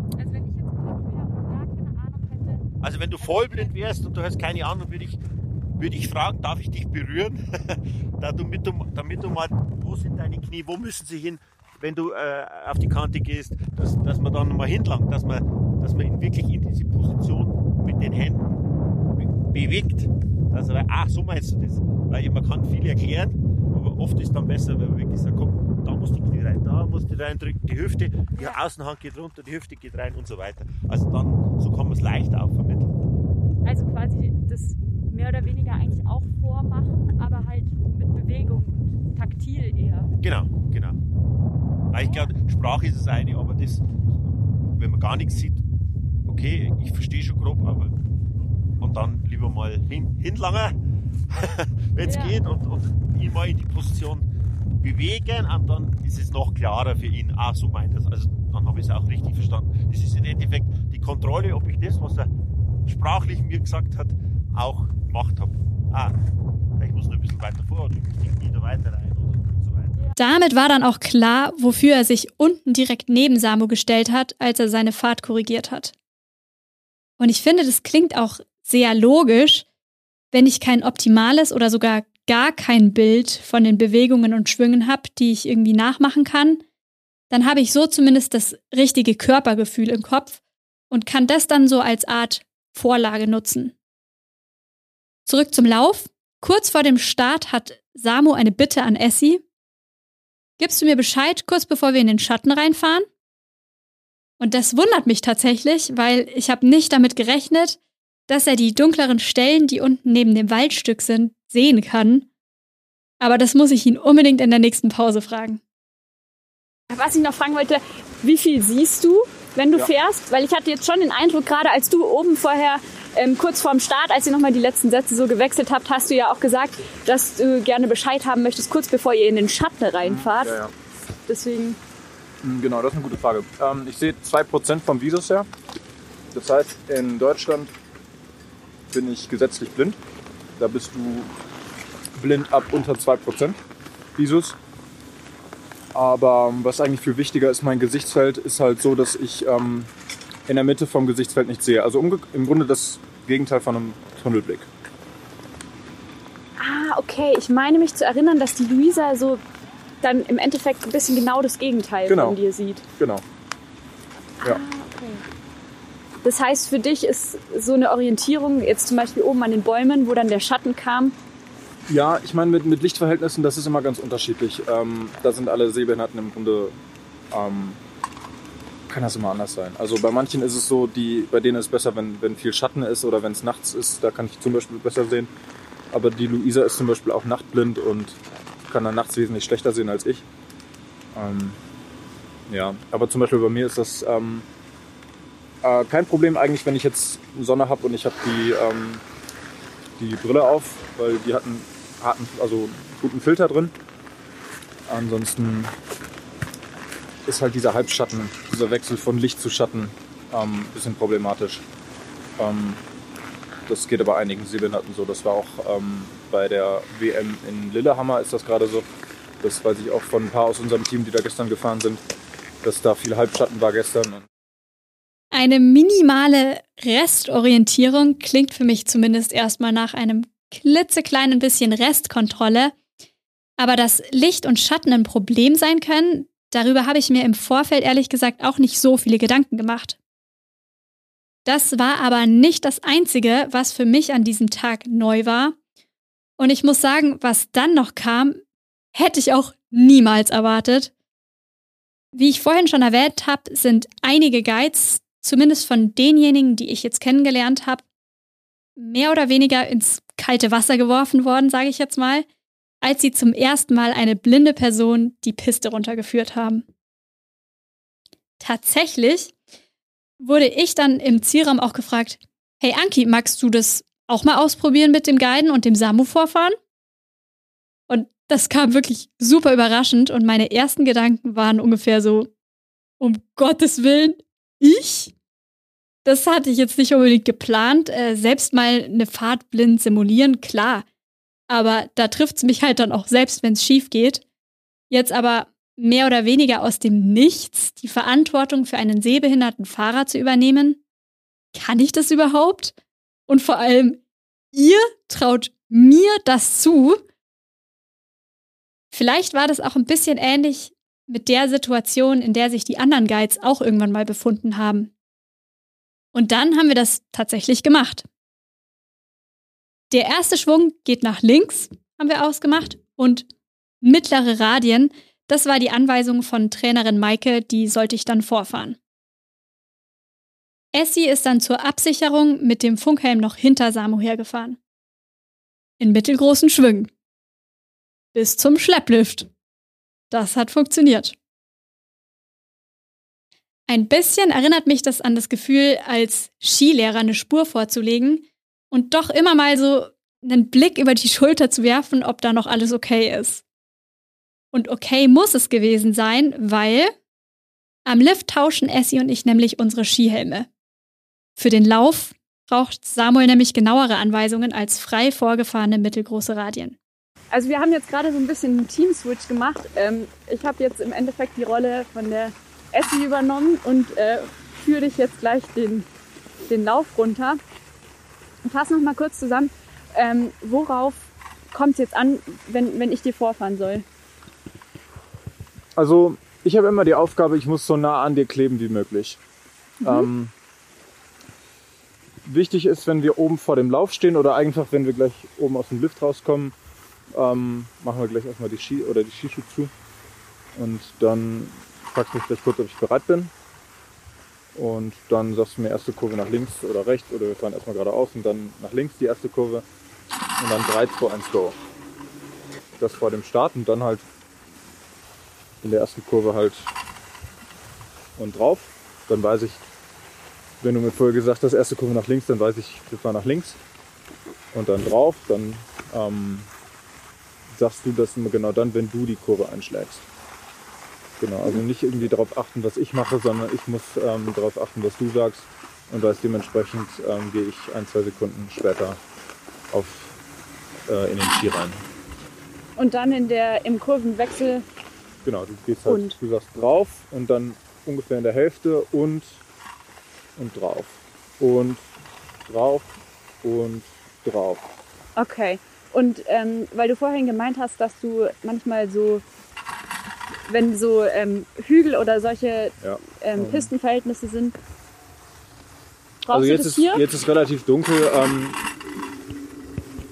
Speaker 9: Also wenn ich jetzt blind wäre und gar keine Ahnung hätte.
Speaker 13: Also wenn du vollblind wärst und du hast keine Ahnung, würde ich, würde ich fragen, darf ich dich berühren? damit, du, damit du mal, wo sind deine Knie, wo müssen sie hin, wenn du äh, auf die Kante gehst, dass, dass man dann mal hinlangt, dass man, dass man ihn wirklich in diese Position mit den Händen be bewegt. Dass er, ach, so meinst du das. Weil man kann viel erklären, aber oft ist dann besser, wenn man wirklich sagt, komm, da muss die Knie rein, da muss die reindrücken, die Hüfte, die Außenhand geht runter, die Hüfte geht rein und so weiter. Also dann, so kann man es leichter auch vermitteln.
Speaker 9: Also quasi das mehr oder weniger eigentlich auch vormachen, aber halt mit Bewegung und taktil eher.
Speaker 13: Genau, genau. Weil ich glaube, Sprache ist das eine, aber das, wenn man gar nichts sieht, okay, ich verstehe schon grob, aber und dann lieber mal hin, hinlangen, wenn es
Speaker 9: Ja.
Speaker 13: geht, und, und ihn mal in die Position bewegen und dann ist es noch klarer für ihn, ah, so meint er es. Also dann habe ich es auch richtig verstanden. Das ist im Endeffekt die Kontrolle, ob ich das, was er sprachlich mir gesagt hat, auch gemacht habe. Ah, ich muss noch ein bisschen weiter vor, musst die Knie noch weiter rein und, und so weiter.
Speaker 4: Damit war dann auch klar, wofür er sich unten direkt neben Samu gestellt hat, als er seine Fahrt korrigiert hat. Und ich finde, das klingt auch sehr logisch, wenn ich kein optimales oder sogar gar kein Bild von den Bewegungen und Schwüngen habe, die ich irgendwie nachmachen kann, dann habe ich so zumindest das richtige Körpergefühl im Kopf und kann das dann so als Art Vorlage nutzen. Zurück zum Lauf. Kurz vor dem Start hat Samu eine Bitte an Essie. Gibst du mir Bescheid, kurz bevor wir in den Schatten reinfahren? Und das wundert mich tatsächlich, weil ich habe nicht damit gerechnet, dass er die dunkleren Stellen, die unten neben dem Waldstück sind, sehen kann. Aber das muss ich ihn unbedingt in der nächsten Pause fragen.
Speaker 12: Was ich noch fragen wollte, wie viel siehst du, wenn du
Speaker 11: Ja.
Speaker 12: fährst? Weil ich hatte jetzt schon den Eindruck, gerade als du oben vorher ähm, kurz vorm Start, als ihr nochmal die letzten Sätze so gewechselt habt, hast du ja auch gesagt, dass du gerne Bescheid haben möchtest, kurz bevor ihr in den Schatten reinfahrt.
Speaker 11: Ja, ja.
Speaker 12: Deswegen,
Speaker 11: Mm, Genau, das ist eine gute Frage. Ähm, ich sehe 2% vom Visus her. Das heißt, in Deutschland bin ich gesetzlich blind. Da bist du blind ab unter 2% Visus. Aber was eigentlich viel wichtiger ist, mein Gesichtsfeld ist halt so, dass ich ähm, in der Mitte vom Gesichtsfeld nichts sehe. Also im Grunde das Gegenteil von einem Tunnelblick.
Speaker 12: ah, okay, ich meine mich zu erinnern, dass die Luisa so dann im Endeffekt ein bisschen genau das Gegenteil
Speaker 11: Genau.
Speaker 12: von dir sieht.
Speaker 11: Genau. Ja.
Speaker 12: Okay. Das heißt, für dich ist so eine Orientierung, jetzt zum Beispiel oben an den Bäumen, wo dann der Schatten kam,
Speaker 11: Ja, ich meine, mit, mit Lichtverhältnissen, das ist immer ganz unterschiedlich. Ähm, da sind alle Sehbehinderten im Grunde, ähm, kann das immer anders sein. Also bei manchen ist es so, die, bei denen ist es besser, wenn, wenn viel Schatten ist oder wenn es nachts ist, da kann ich zum Beispiel besser sehen. Aber die Luisa ist zum Beispiel auch nachtblind und kann dann nachts wesentlich schlechter sehen als ich. Ähm, ja, aber zum Beispiel bei mir ist das ähm, äh, kein Problem eigentlich, wenn ich jetzt Sonne habe und ich habe die, ähm, die Brille auf, weil die hatten harten, also guten Filter drin. Ansonsten ist halt dieser Halbschatten, dieser Wechsel von Licht zu Schatten ähm, ein bisschen problematisch. Ähm, das geht aber einigen Sehbehinderten so. Das war auch ähm, bei der WM in Lillehammer ist das gerade so. Das weiß ich auch von ein paar aus unserem Team, die da gestern gefahren sind, dass da viel Halbschatten war gestern.
Speaker 4: Eine minimale Restorientierung klingt für mich zumindest erstmal nach einem klitzekleinen bisschen Restkontrolle. Aber dass Licht und Schatten ein Problem sein können, darüber habe ich mir im Vorfeld ehrlich gesagt auch nicht so viele Gedanken gemacht. Das war aber nicht das Einzige, was für mich an diesem Tag neu war. Und ich muss sagen, was dann noch kam, hätte ich auch niemals erwartet. Wie ich vorhin schon erwähnt habe, sind einige Guides, zumindest von denjenigen, die ich jetzt kennengelernt habe, mehr oder weniger ins kalte Wasser geworfen worden, sage ich jetzt mal, als sie zum ersten Mal eine blinde Person die Piste runtergeführt haben. Tatsächlich wurde ich dann im Zielraum auch gefragt, hey Anki, magst du das auch mal ausprobieren mit dem Guiden und dem Samu vorfahren? Und Das kam wirklich super überraschend und meine ersten Gedanken waren ungefähr so, um Gottes Willen, ich? Das hatte ich jetzt nicht unbedingt geplant. Äh, selbst mal eine Fahrt blind simulieren, klar. Aber da trifft es mich halt dann auch selbst, wenn es schief geht. Jetzt aber mehr oder weniger aus dem Nichts die Verantwortung für einen sehbehinderten Fahrer zu übernehmen? Kann ich das überhaupt? Und vor allem, ihr traut mir das zu? Vielleicht war das auch ein bisschen ähnlich mit der Situation, in der sich die anderen Guides auch irgendwann mal befunden haben. Und dann haben wir das tatsächlich gemacht. Der erste Schwung geht nach links, haben wir ausgemacht, und mittlere Radien, das war die Anweisung von Trainerin Maike, die sollte ich dann vorfahren. Essie ist dann zur Absicherung mit dem Funkhelm noch hinter Samu hergefahren. In mittelgroßen Schwüngen. Bis zum Schlepplift. Das hat funktioniert. Ein bisschen erinnert mich das an das Gefühl, als Skilehrer eine Spur vorzulegen und doch immer mal so einen Blick über die Schulter zu werfen, ob da noch alles okay ist. Und okay muss es gewesen sein, weil am Lift tauschen Essie und ich nämlich unsere Skihelme. Für den Lauf braucht Samuel nämlich genauere Anweisungen als frei vorgefahrene mittelgroße Radien.
Speaker 12: Also wir haben jetzt gerade so ein bisschen einen Team-Switch gemacht. Ähm, ich habe jetzt im Endeffekt die Rolle von der Essie übernommen und äh, führe dich jetzt gleich den, den Lauf runter. Fass noch mal kurz zusammen, ähm, worauf kommt es jetzt an, wenn, wenn ich dir vorfahren soll?
Speaker 11: Also ich habe immer die Aufgabe, ich muss so nah an dir kleben wie möglich. Mhm. Ähm, wichtig ist, wenn wir oben vor dem Lauf stehen oder einfach, wenn wir gleich oben aus dem Lift rauskommen, ähm, machen wir gleich erstmal die Ski oder die Skischuhe zu. Und dann fragst du mich gleich kurz, ob ich bereit bin. Und dann sagst du mir erste Kurve nach links oder rechts oder wir fahren erstmal geradeaus und dann nach links die erste Kurve. Und dann 3, 2, 1, go. Das vor dem Start und dann halt in der ersten Kurve halt und drauf. Dann weiß ich, wenn du mir vorher gesagt hast, erste Kurve nach links, dann weiß ich, wir fahren nach links. Und dann drauf, dann ähm, sagst du das immer genau dann, wenn du die Kurve einschlägst. Genau, also nicht irgendwie darauf achten, was ich mache, sondern ich muss ähm, darauf achten, was du sagst und weiß dementsprechend ähm, gehe ich ein, zwei Sekunden später auf, äh, in den Ski rein.
Speaker 12: Und dann in der, im Kurvenwechsel.
Speaker 11: Genau, du gehst halt, und. du sagst drauf und dann ungefähr in der Hälfte und und drauf. Und drauf und drauf.
Speaker 12: Okay. Und ähm, weil du vorhin gemeint hast, dass du manchmal so, wenn so ähm, Hügel oder solche
Speaker 11: ja.
Speaker 12: ähm. Pistenverhältnisse sind,
Speaker 11: brauchst also jetzt du das ist, hier? Jetzt ist relativ dunkel. Ähm,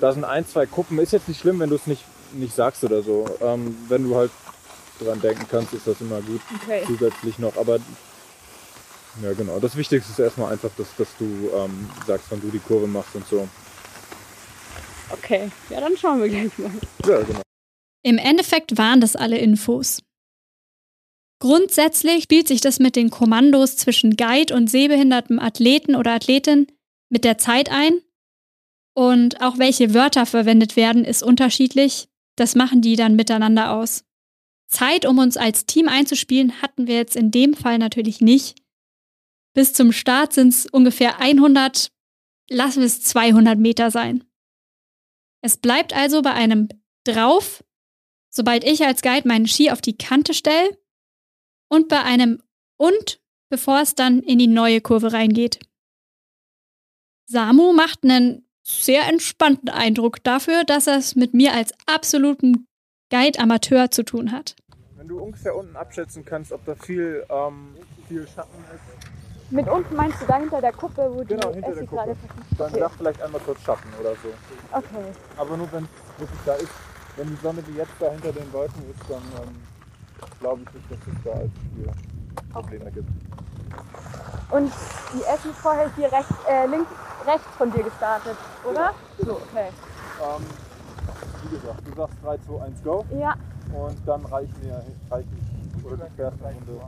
Speaker 11: da sind ein, zwei Kuppen. Ist jetzt nicht schlimm, wenn du es nicht, nicht sagst oder so. Ähm, wenn du halt dran denken kannst, ist das immer gut okay. zusätzlich noch. Aber ja, genau. Das Wichtigste ist erstmal einfach, dass, dass du ähm, sagst, wann du die Kurve machst und so.
Speaker 12: Okay, ja, dann schauen wir gleich mal.
Speaker 11: Ja, genau.
Speaker 4: Im Endeffekt waren das alle Infos. Grundsätzlich spielt sich das mit den Kommandos zwischen Guide und sehbehindertem Athleten oder Athletin mit der Zeit ein. Und auch welche Wörter verwendet werden, ist unterschiedlich. Das machen die dann miteinander aus. Zeit, um uns als Team einzuspielen, hatten wir jetzt in dem Fall natürlich nicht. Bis zum Start sind es ungefähr 100, lassen wir es 200 Meter sein. Es bleibt also bei einem drauf, sobald ich als Guide meinen Ski auf die Kante stelle und bei einem und, bevor es dann in die neue Kurve reingeht. Samu macht einen sehr entspannten Eindruck dafür, dass er es mit mir als absoluten Guide-Amateur zu tun hat.
Speaker 11: Wenn du ungefähr unten abschätzen kannst, ob da viel, ähm, viel Schatten ist,
Speaker 12: mit unten meinst du da hinter der Kuppe, wo
Speaker 11: genau,
Speaker 12: die
Speaker 11: hinter
Speaker 12: Essie
Speaker 11: der Kuppe. Dann
Speaker 12: okay.
Speaker 11: sag vielleicht einmal kurz Schatten oder so.
Speaker 12: Okay.
Speaker 11: Aber nur wenn es wirklich da ist. Wenn die Sonne wie jetzt da hinter den Wolken ist, dann ähm, glaube ich nicht, dass es da als viel Probleme gibt.
Speaker 12: Und die Essie ist vorher hier rechts, äh, links, rechts von dir gestartet, oder? Ja. So, okay.
Speaker 11: Ähm, wie gesagt, du sagst 3, 2, 1, go.
Speaker 12: Ja.
Speaker 11: Und dann reichen mir, reich ich, oder du fährst eine Runde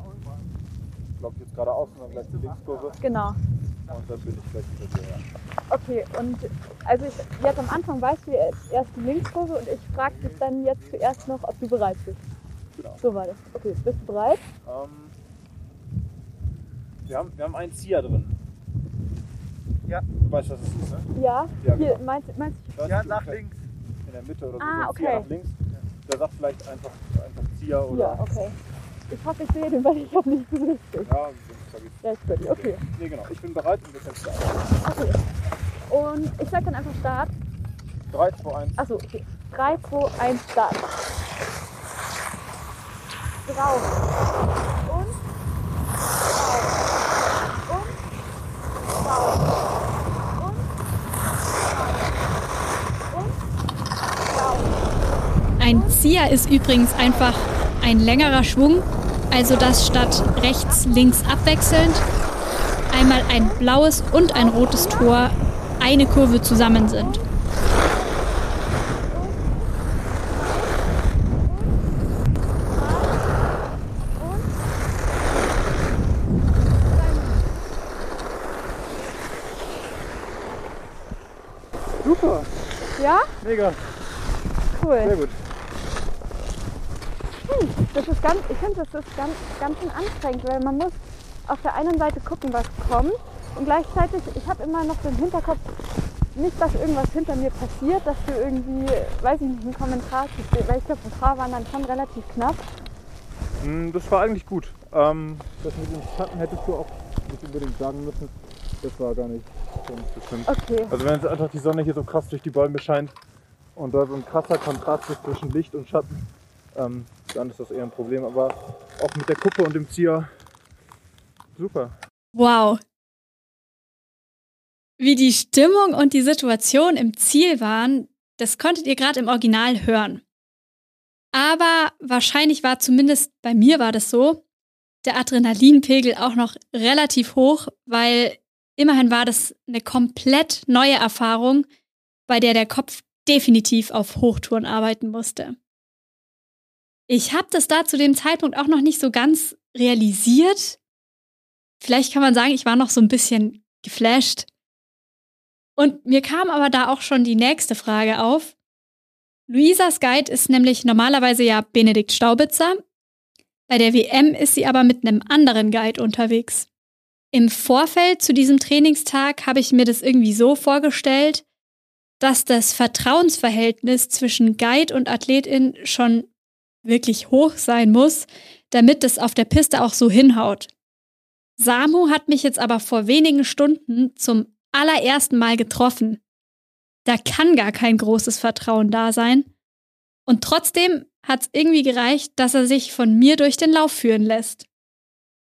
Speaker 11: glaube ich, jetzt geradeaußen und dann gleich die Linkskurve.
Speaker 12: Genau.
Speaker 11: Und dann bin ich gleich wieder hier.
Speaker 12: Okay, und also ich, jetzt am Anfang weißt du erst die Linkskurve und ich frage dich dann jetzt zuerst noch, ob du bereit bist.
Speaker 11: Genau.
Speaker 12: So war das. Okay, bist du bereit?
Speaker 11: Ähm, wir, haben, wir haben einen Zieher drin. Ja. Du weißt, was es ist, ne?
Speaker 12: Ja.
Speaker 11: Ja,
Speaker 12: Hier,
Speaker 11: genau.
Speaker 12: meinst, meinst du?
Speaker 11: Ja, nach links. In der Mitte oder so.
Speaker 12: Ah,
Speaker 11: ein Zieher
Speaker 12: okay.
Speaker 11: nach links. Der sagt vielleicht einfach, einfach Zieher oder.
Speaker 12: Ja, okay. Ich hoffe, ich sehe den, weil ich habe nicht richtig.
Speaker 11: Ja.
Speaker 12: Ja, ich bin, okay.
Speaker 11: Nee, genau. Ich bin bereit und wir können starten.
Speaker 12: Okay. Und ich sag dann einfach Start.
Speaker 11: 3, 2, 1.
Speaker 12: Achso, okay. 3, 2, 1, Start. Drauf. Und. Drauf. Und. Drauf. Und.
Speaker 4: Ein Zieher ist übrigens einfach ein längerer Schwung, also dass statt rechts, links abwechselnd einmal ein blaues und ein rotes Tor eine Kurve zusammen sind.
Speaker 11: Super.
Speaker 12: Ja?
Speaker 11: Mega.
Speaker 12: Cool.
Speaker 11: Sehr gut.
Speaker 12: Hm, das ist ganz, ich finde, das ist ganz, ganz schön anstrengend, weil man muss auf der einen Seite gucken, was kommt und gleichzeitig, ich habe immer noch so im Hinterkopf, nicht, dass irgendwas hinter mir passiert, dass du irgendwie, weiß ich nicht, einen Kommentar kriegst, weil ich glaube, ein paar waren dann schon relativ knapp.
Speaker 11: Mm, Das war eigentlich gut. Ähm, das mit den Schatten hättest du auch nicht unbedingt sagen müssen. Das war gar nicht so bestimmt.
Speaker 12: Okay.
Speaker 11: Also wenn jetzt einfach die Sonne hier so krass durch die Bäume scheint und da so ein krasser Kontrast ist zwischen Licht und Schatten, ähm, dann ist das eher ein Problem. Aber auch mit der Kuppe und dem Zieher, super.
Speaker 4: Wow. Wie die Stimmung und die Situation im Ziel waren, das konntet ihr gerade im Original hören. Aber wahrscheinlich war zumindest bei mir war das so, der Adrenalinpegel auch noch relativ hoch, weil immerhin war das eine komplett neue Erfahrung, bei der der Kopf definitiv auf Hochtouren arbeiten musste. Ich habe das da zu dem Zeitpunkt auch noch nicht so ganz realisiert. Vielleicht kann man sagen, ich war noch so ein bisschen geflasht. Und mir kam aber da auch schon die nächste Frage auf. Luisas Guide ist nämlich normalerweise ja Benedikt Staubitzer. Bei der WM ist sie aber mit einem anderen Guide unterwegs. Im Vorfeld zu diesem Trainingstag habe ich mir das irgendwie so vorgestellt, dass das Vertrauensverhältnis zwischen Guide und Athletin schon wirklich hoch sein muss, damit es auf der Piste auch so hinhaut. Samu hat mich jetzt aber vor wenigen Stunden zum allerersten Mal getroffen. Da kann gar kein großes Vertrauen da sein. Und trotzdem hat es irgendwie gereicht, dass er sich von mir durch den Lauf führen lässt.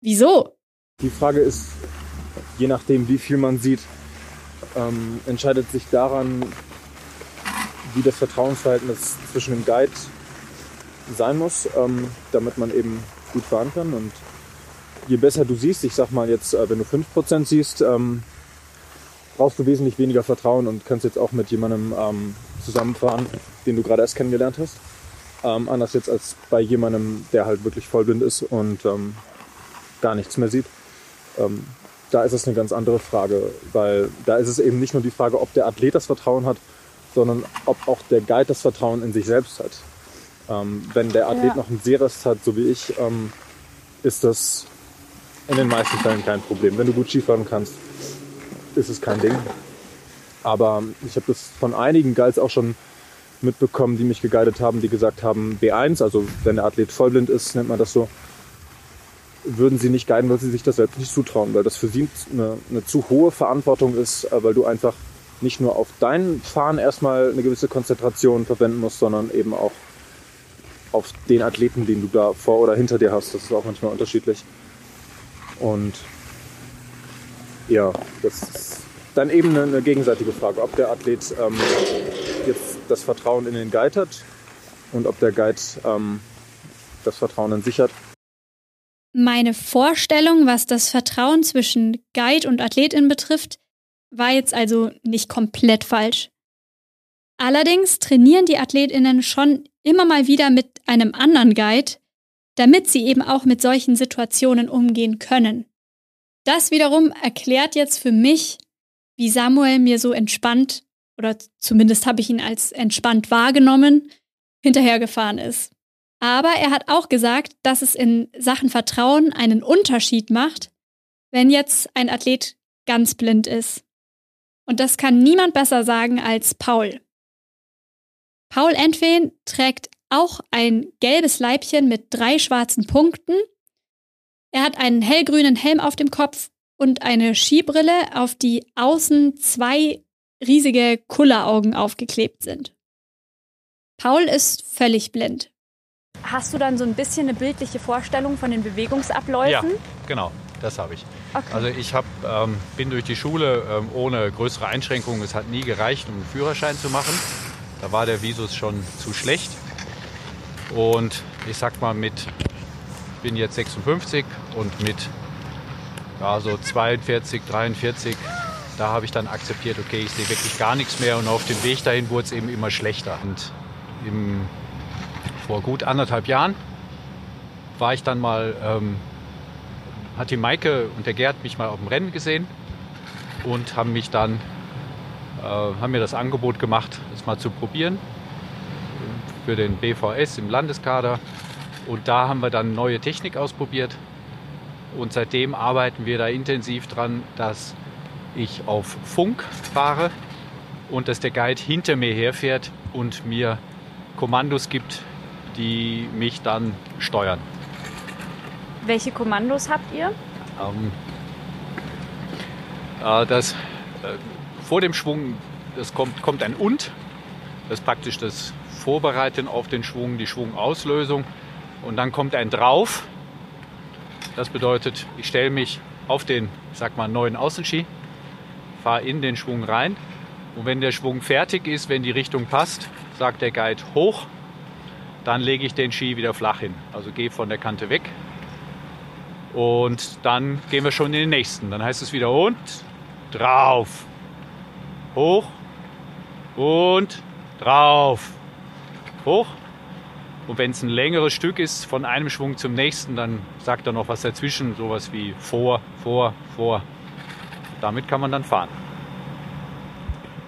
Speaker 4: Wieso?
Speaker 11: Die Frage ist, je nachdem wie viel man sieht, ähm, entscheidet sich daran, wie das Vertrauensverhältnis zwischen dem Guide sein muss, ähm, damit man eben gut fahren kann. Und je besser du siehst, ich sag mal jetzt, äh, wenn du 5% siehst, ähm, brauchst du wesentlich weniger Vertrauen und kannst jetzt auch mit jemandem ähm, zusammenfahren, den du gerade erst kennengelernt hast. Ähm, anders jetzt als bei jemandem, der halt wirklich vollblind ist und ähm, gar nichts mehr sieht. Ähm, da ist es eine ganz andere Frage, weil da ist es eben nicht nur die Frage, ob der Athlet das Vertrauen hat, sondern ob auch der Guide das Vertrauen in sich selbst hat. Ähm, wenn der Athlet
Speaker 12: Ja.
Speaker 11: noch einen Sehrest hat, so wie ich, ähm, ist das in den meisten Fällen kein Problem. Wenn du gut Skifahren kannst, ist es kein Ding. Aber ich habe das von einigen Guides auch schon mitbekommen, die mich geguidet haben, die gesagt haben, B1, also wenn der Athlet vollblind ist, nennt man das so, würden sie nicht guiden, weil sie sich das selbst nicht zutrauen, weil das für sie eine, eine zu hohe Verantwortung ist, weil du einfach nicht nur auf dein Fahren erstmal eine gewisse Konzentration verwenden musst, sondern eben auch auf den Athleten, den du da vor oder hinter dir hast. Das ist auch manchmal unterschiedlich. Und ja, das ist dann eben eine, eine gegenseitige Frage, ob der Athlet ähm, jetzt das Vertrauen in den Guide hat und ob der Guide ähm, das Vertrauen in sich hat.
Speaker 4: Meine Vorstellung, was das Vertrauen zwischen Guide und Athletin betrifft, war jetzt also nicht komplett falsch. Allerdings trainieren die Athletinnen schon immer mal wieder mit einem anderen Guide, damit sie eben auch mit solchen Situationen umgehen können. Das wiederum erklärt jetzt für mich, wie Samuel mir so entspannt, oder zumindest habe ich ihn als entspannt wahrgenommen, hinterhergefahren ist. Aber er hat auch gesagt, dass es in Sachen Vertrauen einen Unterschied macht, wenn jetzt ein Athlet ganz blind ist. Und das kann niemand besser sagen als Paul. Paul Entwen trägt auch ein gelbes Leibchen mit drei schwarzen Punkten. Er hat einen hellgrünen Helm auf dem Kopf und eine Skibrille, auf die außen zwei riesige Kulleraugen aufgeklebt sind. Paul ist völlig blind.
Speaker 8: Hast du dann so ein bisschen eine bildliche Vorstellung von den Bewegungsabläufen?
Speaker 3: Ja, genau, das habe ich.
Speaker 8: Okay.
Speaker 3: Also ich hab, ähm, bin durch die Schule ähm, ohne größere Einschränkungen. Es hat nie gereicht, um einen Führerschein zu machen. Da war der Visus schon zu schlecht. Und ich sag mal, mit bin jetzt 56 und mit ja, so 42, 43, da habe ich dann akzeptiert, okay, ich sehe wirklich gar nichts mehr und auf dem Weg dahin wurde es eben immer schlechter. Und im, vor gut anderthalb Jahren war ich dann mal, ähm, hat die Maike und der Gerd mich mal auf dem Rennen gesehen und haben mich dann, äh, haben mir das Angebot gemacht, das mal zu probieren für den BVS im Landeskader. Und da haben wir dann neue Technik ausprobiert. Und seitdem arbeiten wir da intensiv dran, dass ich auf Funk fahre und dass der Guide hinter mir herfährt und mir Kommandos gibt, die mich dann steuern.
Speaker 8: Welche Kommandos habt ihr?
Speaker 3: Ähm, äh, das, äh, vor dem Schwung das kommt, kommt ein Und. Das ist praktisch das Vorbereiten auf den Schwung, die Schwungauslösung. Und dann kommt ein Drauf. Das bedeutet, ich stelle mich auf den, ich sag mal, neuen Außenski, fahre in den Schwung rein. Und wenn der Schwung fertig ist, wenn die Richtung passt, sagt der Guide hoch, dann lege ich den Ski wieder flach hin. Also gehe von der Kante weg. Und dann gehen wir schon in den nächsten. Dann heißt es wieder und drauf. Hoch und drauf. Hoch. Und wenn es ein längeres Stück ist, von einem Schwung zum nächsten, dann sagt er noch was dazwischen, sowas wie vor, vor, vor. Damit kann man dann fahren.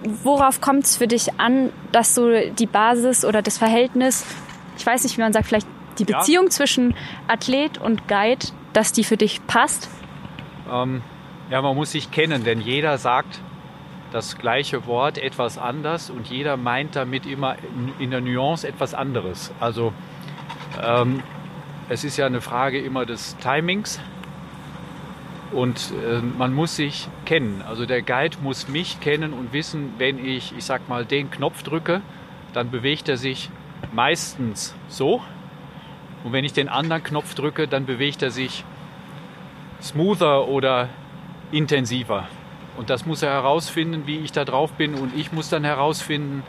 Speaker 8: Worauf kommt es für dich an, dass du die Basis oder das Verhältnis, ich weiß nicht, wie man sagt, vielleicht die
Speaker 3: Ja.
Speaker 8: Beziehung zwischen Athlet und Guide, dass die für dich passt?
Speaker 3: Ähm, ja, man muss sich kennen, denn jeder sagt das gleiche Wort etwas anders und jeder meint damit immer in, in der Nuance etwas anderes. Also ähm, es ist ja eine Frage immer des Timings und äh, man muss sich kennen. Also der Guide muss mich kennen und wissen, wenn ich, ich sag mal, den Knopf drücke, dann bewegt er sich meistens so. Und wenn ich den anderen Knopf drücke, dann bewegt er sich smoother oder intensiver. Und das muss er herausfinden, wie ich da drauf bin. Und ich muss dann herausfinden,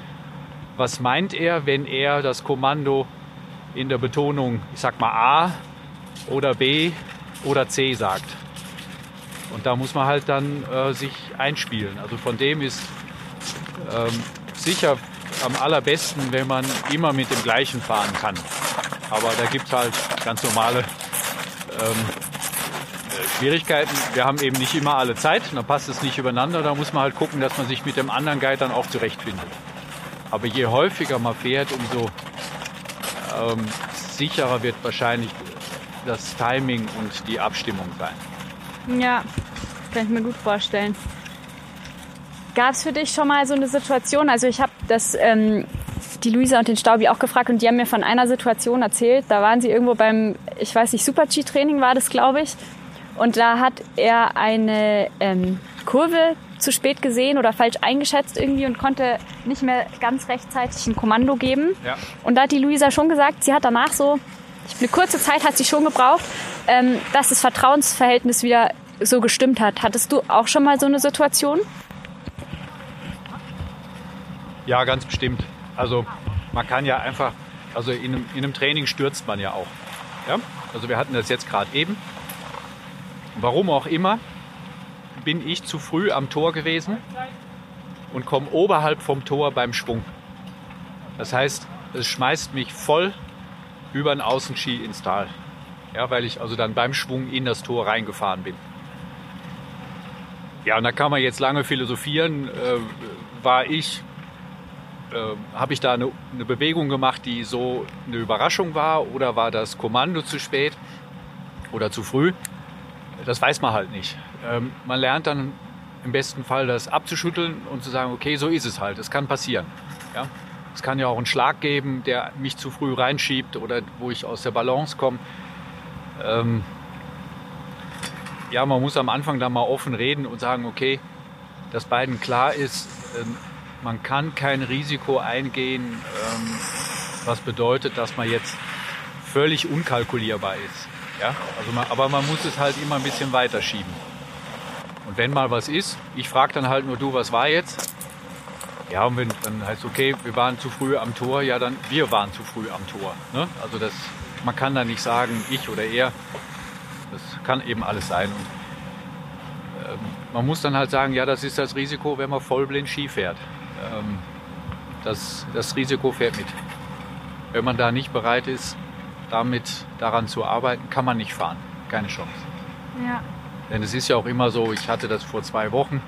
Speaker 3: was meint er, wenn er das Kommando in der Betonung, ich sag mal A oder B oder C sagt. Und da muss man halt dann äh, sich einspielen. Also von dem ist ähm, sicher am allerbesten, wenn man immer mit dem gleichen fahren kann. Aber da gibt es halt ganz normale ähm, äh, Schwierigkeiten. Wir haben eben nicht immer alle Zeit, dann passt es nicht übereinander. Da muss man halt gucken, dass man sich mit dem anderen Guide dann auch zurechtfindet. Aber je häufiger man fährt, umso ähm, sicherer wird wahrscheinlich das Timing und die Abstimmung sein.
Speaker 8: Ja, kann ich mir gut vorstellen. Gab es für dich schon mal so eine Situation? Also ich habe das ähm, die Luisa und den Staubi auch gefragt und die haben mir von einer Situation erzählt. Da waren sie irgendwo beim, ich weiß nicht, Super-G-Training war das, glaube ich. Und da hat er eine ähm, Kurve zu spät gesehen oder falsch eingeschätzt irgendwie und konnte nicht mehr ganz rechtzeitig ein Kommando geben.
Speaker 3: Ja.
Speaker 8: Und da hat die Luisa schon gesagt, sie hat danach so, eine kurze Zeit hat sie schon gebraucht, ähm, dass das Vertrauensverhältnis wieder so gestimmt hat. Hattest du auch schon mal so eine Situation?
Speaker 3: Ja, ganz bestimmt. Also man kann ja einfach, also in einem, in einem Training stürzt man ja auch. Ja? Also wir hatten das jetzt gerade eben. Warum auch immer, bin ich zu früh am Tor gewesen und komme oberhalb vom Tor beim Schwung. Das heißt, es schmeißt mich voll über den Außenski ins Tal. Ja, weil ich also dann beim Schwung in das Tor reingefahren bin. Ja, und da kann man jetzt lange philosophieren. Äh, war ich, äh, habe ich da eine, eine Bewegung gemacht, die so eine Überraschung war oder war das Kommando zu spät oder zu früh? Das weiß man halt nicht. Ähm, man lernt dann im besten Fall das abzuschütteln und zu sagen, okay, so ist es halt. Es kann passieren. Ja? Es kann ja auch einen Schlag geben, der mich zu früh reinschiebt oder wo ich aus der Balance komme. Ähm, ja, man muss am Anfang da mal offen reden und sagen, okay, dass beiden klar ist, ähm, man kann kein Risiko eingehen, ähm, was bedeutet, dass man jetzt völlig unkalkulierbar ist. Ja? Also man, aber man muss es halt immer ein bisschen weiterschieben. Und wenn mal was ist, ich frage dann halt nur, du, was war jetzt? Ja, und wenn dann heißt okay, wir waren zu früh am Tor, ja dann wir waren zu früh am Tor. Ne? Also das, man kann da nicht sagen, ich oder er. Das kann eben alles sein. Und, ähm, man muss dann halt sagen, ja, das ist das Risiko, wenn man vollblind Ski fährt. Ähm, das, das Risiko fährt mit. Wenn man da nicht bereit ist, damit daran zu arbeiten, kann man nicht fahren. Keine Chance.
Speaker 8: Ja.
Speaker 3: Denn es ist ja auch immer so, ich hatte das vor zwei Wochen,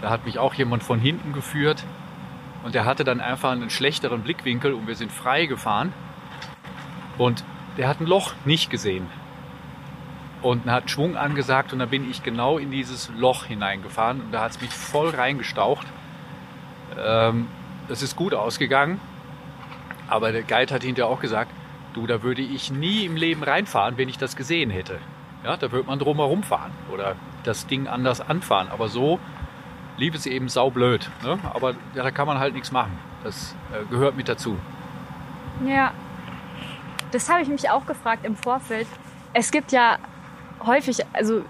Speaker 3: da hat mich auch jemand von hinten geführt und der hatte dann einfach einen schlechteren Blickwinkel und wir sind frei gefahren und der hat ein Loch nicht gesehen und hat Schwung angesagt und da bin ich genau in dieses Loch hineingefahren und da hat es mich voll reingestaucht. Ähm, das ist gut ausgegangen, aber der Guide hat hinterher auch gesagt, du, da würde ich nie im Leben reinfahren, wenn ich das gesehen hätte. Ja, da würde man drumherum fahren oder das Ding anders anfahren. Aber so lief es eben saublöd. Ne? Aber ja, da kann man halt nichts machen. Das äh, gehört mit dazu.
Speaker 9: Ja, das habe ich mich auch gefragt im Vorfeld. Es gibt ja häufig, also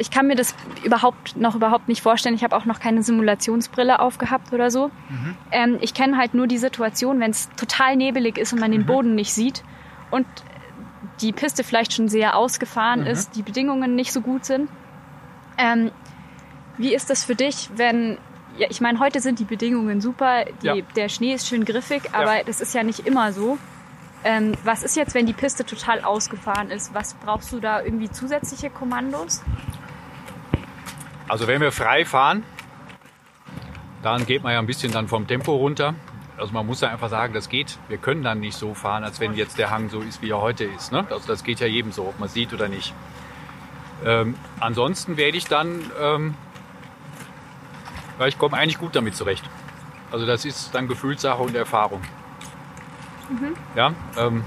Speaker 9: ich kann mir das überhaupt noch überhaupt nicht vorstellen. Ich habe auch noch keine Simulationsbrille aufgehabt oder so. Mhm. Ähm, ich kenne halt nur die Situation, wenn es total nebelig ist und man den mhm. Boden nicht sieht und die Piste vielleicht schon sehr ausgefahren mhm. ist, die Bedingungen nicht so gut sind. Ähm, wie ist das für dich, wenn, ja, ich meine, heute sind die Bedingungen super, die, ja. der Schnee ist schön griffig, aber ja. das ist ja nicht immer so. Ähm, was ist jetzt, wenn die Piste total ausgefahren ist? Was brauchst du da irgendwie zusätzliche Kommandos?
Speaker 3: Also wenn wir frei fahren, dann geht man ja ein bisschen dann vom Tempo runter. Also man muss ja einfach sagen, das geht. Wir können dann nicht so fahren, als wenn jetzt der Hang so ist, wie er heute ist. Ne? Also das geht ja jedem so, ob man sieht oder nicht. Ähm, ansonsten werde ich dann, ähm, ja, ich komme eigentlich gut damit zurecht. Also das ist dann Gefühlssache und Erfahrung. Mhm. Ja, ähm,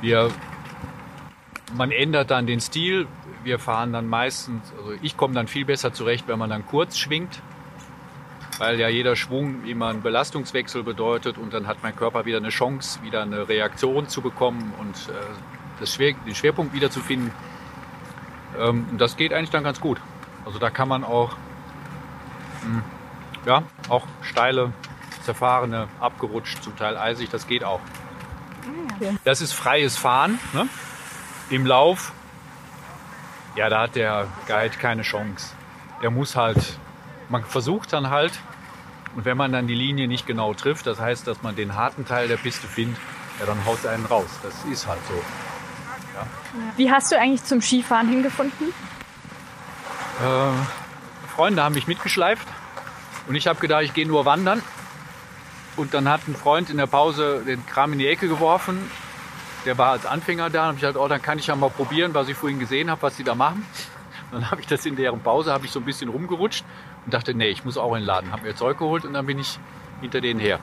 Speaker 3: wir, man ändert dann den Stil wir fahren dann meistens, also ich komme dann viel besser zurecht, wenn man dann kurz schwingt, weil ja jeder Schwung immer einen Belastungswechsel bedeutet und dann hat mein Körper wieder eine Chance, wieder eine Reaktion zu bekommen und äh, das Schwer, den Schwerpunkt wieder zu finden. Ähm, und das geht eigentlich dann ganz gut. Also da kann man auch, mh, hm, ja, auch steile, zerfahrene, abgerutscht, zum Teil eisig, das geht auch. Ah, das ist freies Fahren. Ne? Im Lauf ja, da hat der Guide keine Chance. Der muss halt, man versucht dann halt, und wenn man dann die Linie nicht genau trifft, das heißt, dass man den harten Teil der Piste findet, ja, dann haut es einen raus. Das ist halt so. Ja.
Speaker 9: Wie hast du eigentlich zum Skifahren hingefunden?
Speaker 3: Äh, Freunde haben mich mitgeschleift und ich habe gedacht, ich gehe nur wandern. Und dann hat ein Freund in der Pause den Kram in die Ecke geworfen der war als Anfänger da und ich gesagt, oh, dann kann ich ja mal probieren, was ich vorhin gesehen habe, was die da machen. Dann habe ich das in deren Pause, habe ich so ein bisschen rumgerutscht und dachte, nee, ich muss auch in den Laden. Habe mir Zeug geholt und dann bin ich hinter denen her.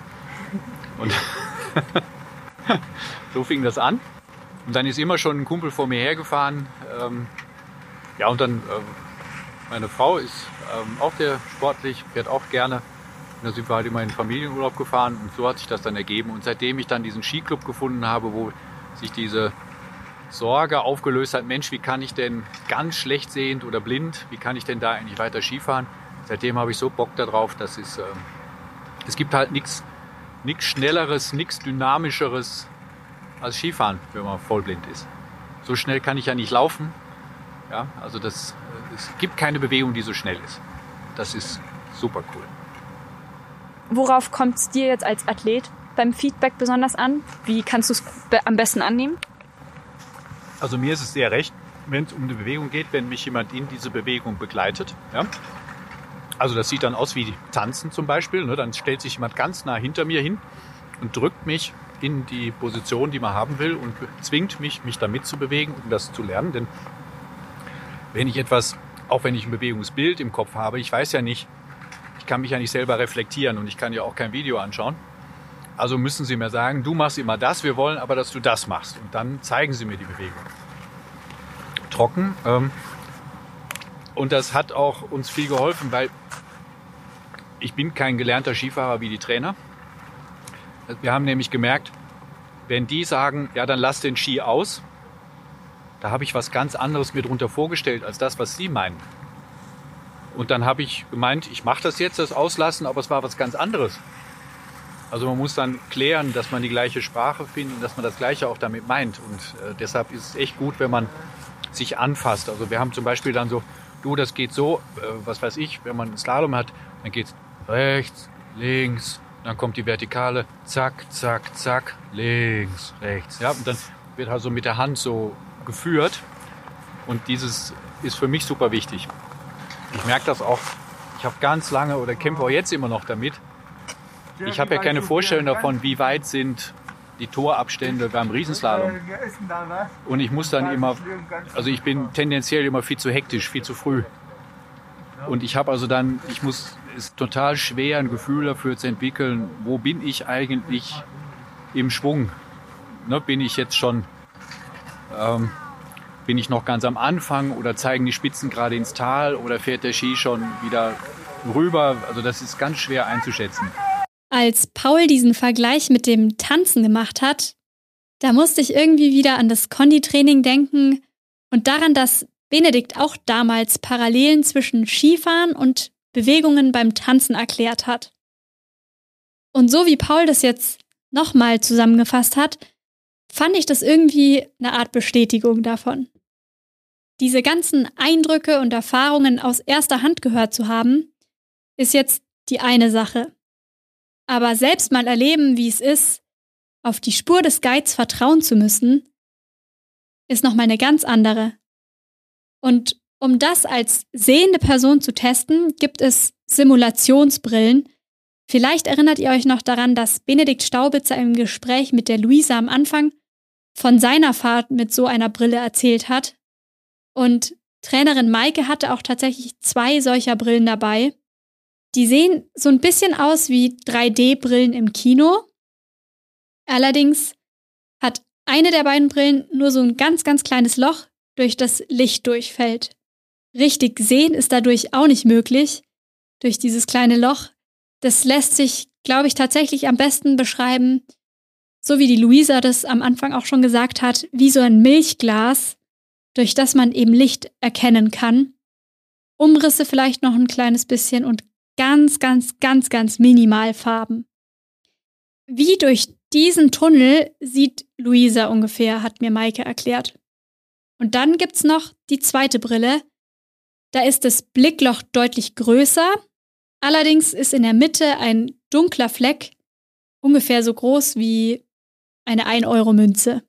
Speaker 3: Und so fing das an. Und dann ist immer schon ein Kumpel vor mir hergefahren. Ähm, ja, und dann, äh, meine Frau ist ähm, auch sehr sportlich, fährt auch gerne. Und da sind wir halt immer in Familienurlaub gefahren und so hat sich das dann ergeben. Und seitdem ich dann diesen Skiclub gefunden habe, wo sich diese Sorge aufgelöst hat, Mensch, wie kann ich denn ganz schlecht sehend oder blind, wie kann ich denn da eigentlich weiter Skifahren? Seitdem habe ich so Bock darauf, dass es, äh, es gibt halt nichts Schnelleres, nichts Dynamischeres als Skifahren, wenn man vollblind ist. So schnell kann ich ja nicht laufen. Ja, also das, es gibt keine Bewegung, die so schnell ist. Das ist super cool.
Speaker 9: Worauf kommt es dir jetzt als Athlet beim Feedback besonders an? Wie kannst du es be am besten annehmen?
Speaker 3: Also mir ist es sehr recht, wenn es um eine Bewegung geht, wenn mich jemand in diese Bewegung begleitet. Ja? Also das sieht dann aus wie Tanzen zum Beispiel. Ne? Dann stellt sich jemand ganz nah hinter mir hin und drückt mich in die Position, die man haben will und zwingt mich, mich damit zu bewegen, um das zu lernen. Denn wenn ich etwas, auch wenn ich ein Bewegungsbild im Kopf habe, ich weiß ja nicht, ich kann mich ja nicht selber reflektieren und ich kann ja auch kein Video anschauen. Also müssen Sie mir sagen, du machst immer das, wir wollen aber, dass du das machst. Und dann zeigen Sie mir die Bewegung. Trocken. Ähm, und das hat auch uns viel geholfen, weil ich bin kein gelernter Skifahrer wie die Trainer. Wir haben nämlich gemerkt, wenn die sagen, ja, dann lass den Ski aus, da habe ich was ganz anderes mir drunter vorgestellt als das, was sie meinen. Und dann habe ich gemeint, ich mache das jetzt, das Auslassen, aber es war was ganz anderes. Also man muss dann klären, dass man die gleiche Sprache findet und dass man das Gleiche auch damit meint. Und äh, deshalb ist es echt gut, wenn man sich anfasst. Also wir haben zum Beispiel dann so, du, das geht so, äh, was weiß ich, wenn man einen Slalom hat, dann geht es rechts, links, dann kommt die Vertikale, zack, zack, zack, links, rechts. Ja, und dann wird also mit der Hand so geführt. Und dieses ist für mich super wichtig. Ich merke das auch. Ich habe ganz lange oder kämpfe auch jetzt immer noch damit. Ich habe ja keine Vorstellung davon, wie weit sind die Torabstände beim Riesenslalom. Und ich muss dann immer, also ich bin tendenziell immer viel zu hektisch, viel zu früh. Und ich habe also dann, ich muss, es ist total schwer, ein Gefühl dafür zu entwickeln, wo bin ich eigentlich im Schwung? Ne, bin ich jetzt schon, ähm, bin ich noch ganz am Anfang oder zeigen die Spitzen gerade ins Tal oder fährt der Ski schon wieder rüber? Also das ist ganz schwer einzuschätzen.
Speaker 4: Als Paul diesen Vergleich mit dem Tanzen gemacht hat, da musste ich irgendwie wieder an das Konditraining denken und daran, dass Benedikt auch damals Parallelen zwischen Skifahren und Bewegungen beim Tanzen erklärt hat. Und so wie Paul das jetzt nochmal zusammengefasst hat, fand ich das irgendwie eine Art Bestätigung davon. Diese ganzen Eindrücke und Erfahrungen aus erster Hand gehört zu haben, ist jetzt die eine Sache. Aber selbst mal erleben, wie es ist, auf die Spur des Guides vertrauen zu müssen, ist nochmal eine ganz andere. Und um das als sehende Person zu testen, gibt es Simulationsbrillen. Vielleicht erinnert ihr euch noch daran, dass Benedikt Staubitzer im Gespräch mit der Luisa am Anfang von seiner Fahrt mit so einer Brille erzählt hat. Und Trainerin Maike hatte auch tatsächlich zwei solcher Brillen dabei. Die sehen so ein bisschen aus wie 3D-Brillen im Kino. Allerdings hat eine der beiden Brillen nur so ein ganz, ganz kleines Loch, durch das Licht durchfällt. Richtig sehen ist dadurch auch nicht möglich, durch dieses kleine Loch. Das lässt sich, glaube ich, tatsächlich am besten beschreiben, so wie die Luisa das am Anfang auch schon gesagt hat, wie so ein Milchglas, durch das man eben Licht erkennen kann. Umrisse vielleicht noch ein kleines bisschen und ganz, ganz, ganz, ganz minimal Farben. Wie durch diesen Tunnel sieht Luisa ungefähr, hat mir Maike erklärt. Und dann gibt's noch die zweite Brille. Da ist das Blickloch deutlich größer. Allerdings ist in der Mitte ein dunkler Fleck, ungefähr so groß wie eine 1-Euro-Münze.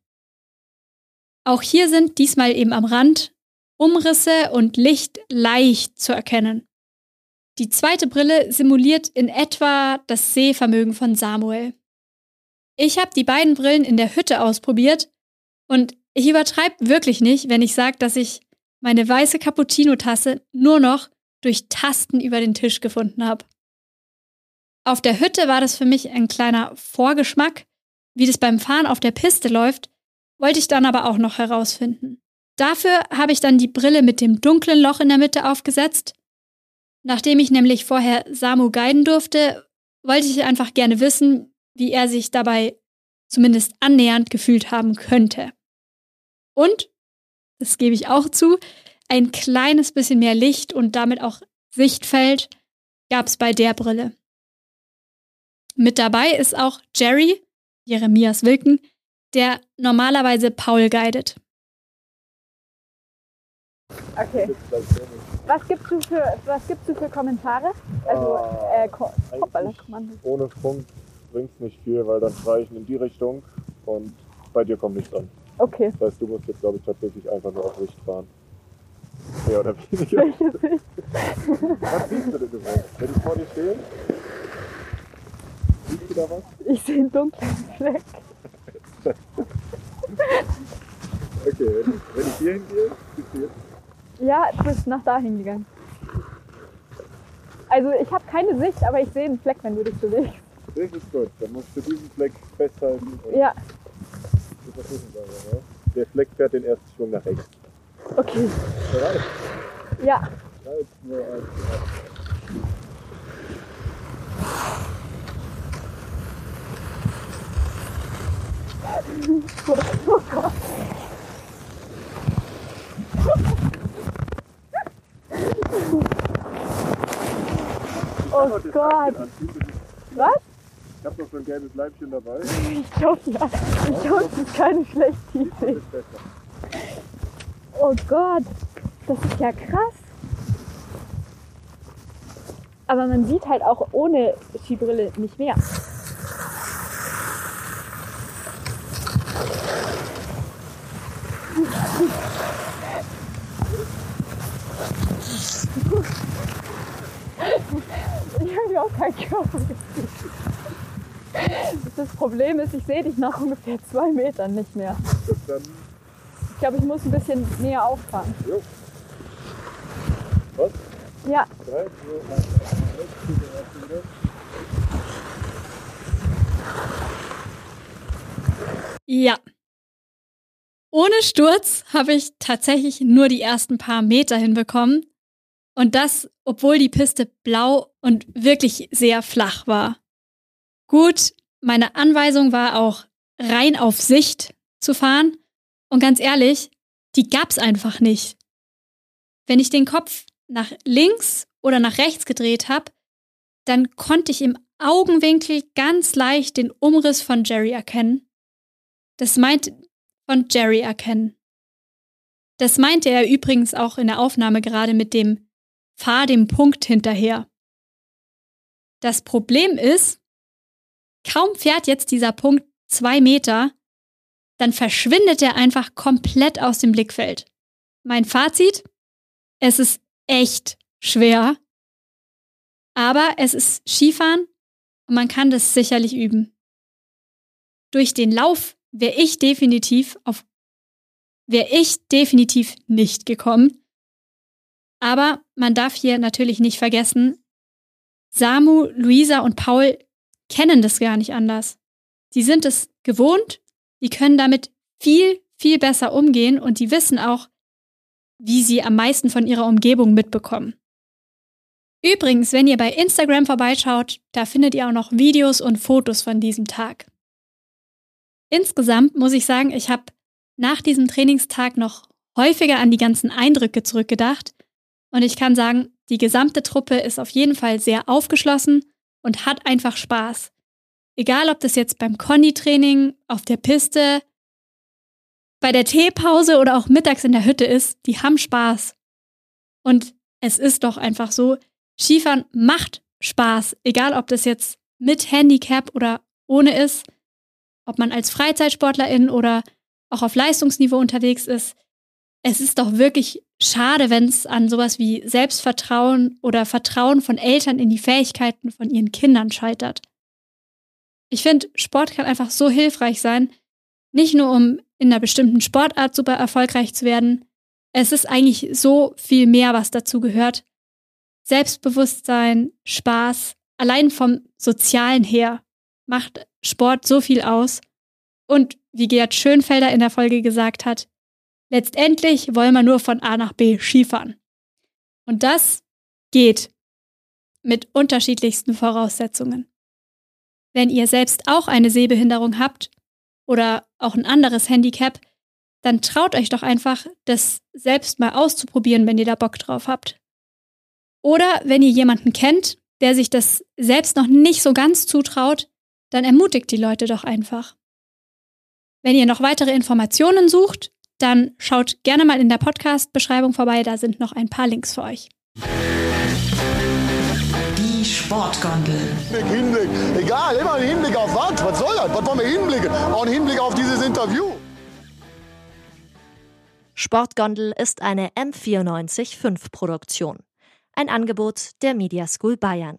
Speaker 4: Auch hier sind diesmal eben am Rand Umrisse und Licht leicht zu erkennen. Die zweite Brille simuliert in etwa das Sehvermögen von Samuel. Ich habe die beiden Brillen in der Hütte ausprobiert und ich übertreibe wirklich nicht, wenn ich sage, dass ich meine weiße Cappuccino-Tasse nur noch durch Tasten über den Tisch gefunden habe. Auf der Hütte war das für mich ein kleiner Vorgeschmack. Wie das beim Fahren auf der Piste läuft, wollte ich dann aber auch noch herausfinden. Dafür habe ich dann die Brille mit dem dunklen Loch in der Mitte aufgesetzt Nachdem ich nämlich vorher Samu guiden durfte, wollte ich einfach gerne wissen, wie er sich dabei zumindest annähernd gefühlt haben könnte. Und, das gebe ich auch zu, ein kleines bisschen mehr Licht und damit auch Sichtfeld gab es bei der Brille. Mit dabei ist auch Jerry, Jeremias Wilken, der normalerweise Paul guidet.
Speaker 12: Okay. Was gibst du für, was gibst du für Kommentare? Also, äh, Ko Hoppala, Kommando.
Speaker 11: Ohne Funk bringt es nicht viel, weil dann fahre ich in die Richtung und bei dir kommt nichts an.
Speaker 8: Okay.
Speaker 12: Das heißt, du musst jetzt, glaube ich, tatsächlich einfach nur auf Sicht fahren. Mehr oder weniger.
Speaker 8: Welche Sicht?
Speaker 12: Was siehst du denn überhaupt? Wenn ich vor dir stehe? Siehst du da was?
Speaker 8: Ich sehe einen dunklen Fleck.
Speaker 12: Okay, wenn ich, wenn ich hier hingehe, siehst du jetzt?
Speaker 8: Ja, du bist nach da hingegangen. Also ich habe keine Sicht, aber ich sehe einen Fleck, wenn du dich bewegst.
Speaker 12: Das ist gut. Dann musst du diesen Fleck festhalten. Ja? Der Fleck fährt den ersten Schwung nach rechts.
Speaker 8: okay.
Speaker 12: Bereit?
Speaker 8: Ja.
Speaker 12: 3, 2, 1,
Speaker 8: Oh Gott. Oh Gott. Was?
Speaker 12: Ich habe noch so ein gelbes Leibchen dabei.
Speaker 8: Ich glaube ja. Ich glaube, es ist keine schlechte Idee. Oh Gott. Das ist ja krass. Aber man sieht halt auch ohne Skibrille nicht mehr. Ich habe überhaupt kein Körpergefühl. Das Problem ist, ich sehe dich nach ungefähr zwei Metern nicht mehr.
Speaker 12: Dann,
Speaker 8: Ich glaube, ich muss ein bisschen näher auffahren.
Speaker 12: jo. Was?
Speaker 8: Ja.
Speaker 12: 3, 2, 1,
Speaker 4: Ja. Ohne Sturz habe ich tatsächlich nur die ersten paar Meter hinbekommen. Und das, obwohl die Piste blau und wirklich sehr flach war. Gut, meine Anweisung war auch rein auf Sicht zu fahren. Und ganz ehrlich, die gab's einfach nicht. Wenn ich den Kopf nach links oder nach rechts gedreht habe, dann konnte ich im Augenwinkel ganz leicht den Umriss von Jerry erkennen. Das meint von Jerry erkennen. Das meinte er übrigens auch in der Aufnahme gerade mit dem Fahr dem Punkt hinterher. Das Problem ist, kaum fährt jetzt dieser Punkt zwei Meter, dann verschwindet er einfach komplett aus dem Blickfeld. Mein Fazit? Es ist echt schwer. Aber es ist Skifahren und man kann das sicherlich üben. Durch den Lauf wäre ich definitiv auf wäre ich definitiv nicht gekommen. Aber man darf hier natürlich nicht vergessen, Samu, Luisa und Paul kennen das gar nicht anders. Die sind es gewohnt, die können damit viel, viel besser umgehen und die wissen auch, wie sie am meisten von ihrer Umgebung mitbekommen. Übrigens, wenn ihr bei Instagram vorbeischaut, da findet ihr auch noch Videos und Fotos von diesem Tag. Insgesamt muss ich sagen, ich habe nach diesem Trainingstag noch häufiger an die ganzen Eindrücke zurückgedacht und ich kann sagen, die gesamte Truppe ist auf jeden Fall sehr aufgeschlossen und hat einfach Spaß. Egal, ob das jetzt beim Conny-Training, auf der Piste, bei der Teepause oder auch mittags in der Hütte ist, die haben Spaß. Und es ist doch einfach so, Skifahren macht Spaß, egal ob das jetzt mit Handicap oder ohne ist, ob man als Freizeitsportlerin oder auch auf Leistungsniveau unterwegs ist. Es ist doch wirklich schade, wenn es an sowas wie Selbstvertrauen oder Vertrauen von Eltern in die Fähigkeiten von ihren Kindern scheitert. Ich finde, Sport kann einfach so hilfreich sein, nicht nur um in einer bestimmten Sportart super erfolgreich zu werden. Es ist eigentlich so viel mehr, was dazu gehört. Selbstbewusstsein, Spaß, allein vom Sozialen her macht Sport so viel aus. Und wie Gerd Schönfelder in der Folge gesagt hat, letztendlich wollen wir nur von A nach B Skifahren. Und das geht mit unterschiedlichsten Voraussetzungen. Wenn ihr selbst auch eine Sehbehinderung habt oder auch ein anderes Handicap, dann traut euch doch einfach, das selbst mal auszuprobieren, wenn ihr da Bock drauf habt. Oder wenn ihr jemanden kennt, der sich das selbst noch nicht so ganz zutraut, dann ermutigt die Leute doch einfach. Wenn ihr noch weitere Informationen sucht, dann schaut gerne mal in der Podcast-Beschreibung vorbei, da sind noch ein paar Links für euch.
Speaker 6: Die Sportgondel.
Speaker 7: Hinblick, Hinblick. Egal, immer ein Hinblick auf was? Was soll das? Was wollen wir hinblicken? Auch ein Hinblick auf dieses Interview.
Speaker 14: Sportgondel ist eine M945 Produktion. Ein Angebot der Media School Bayern.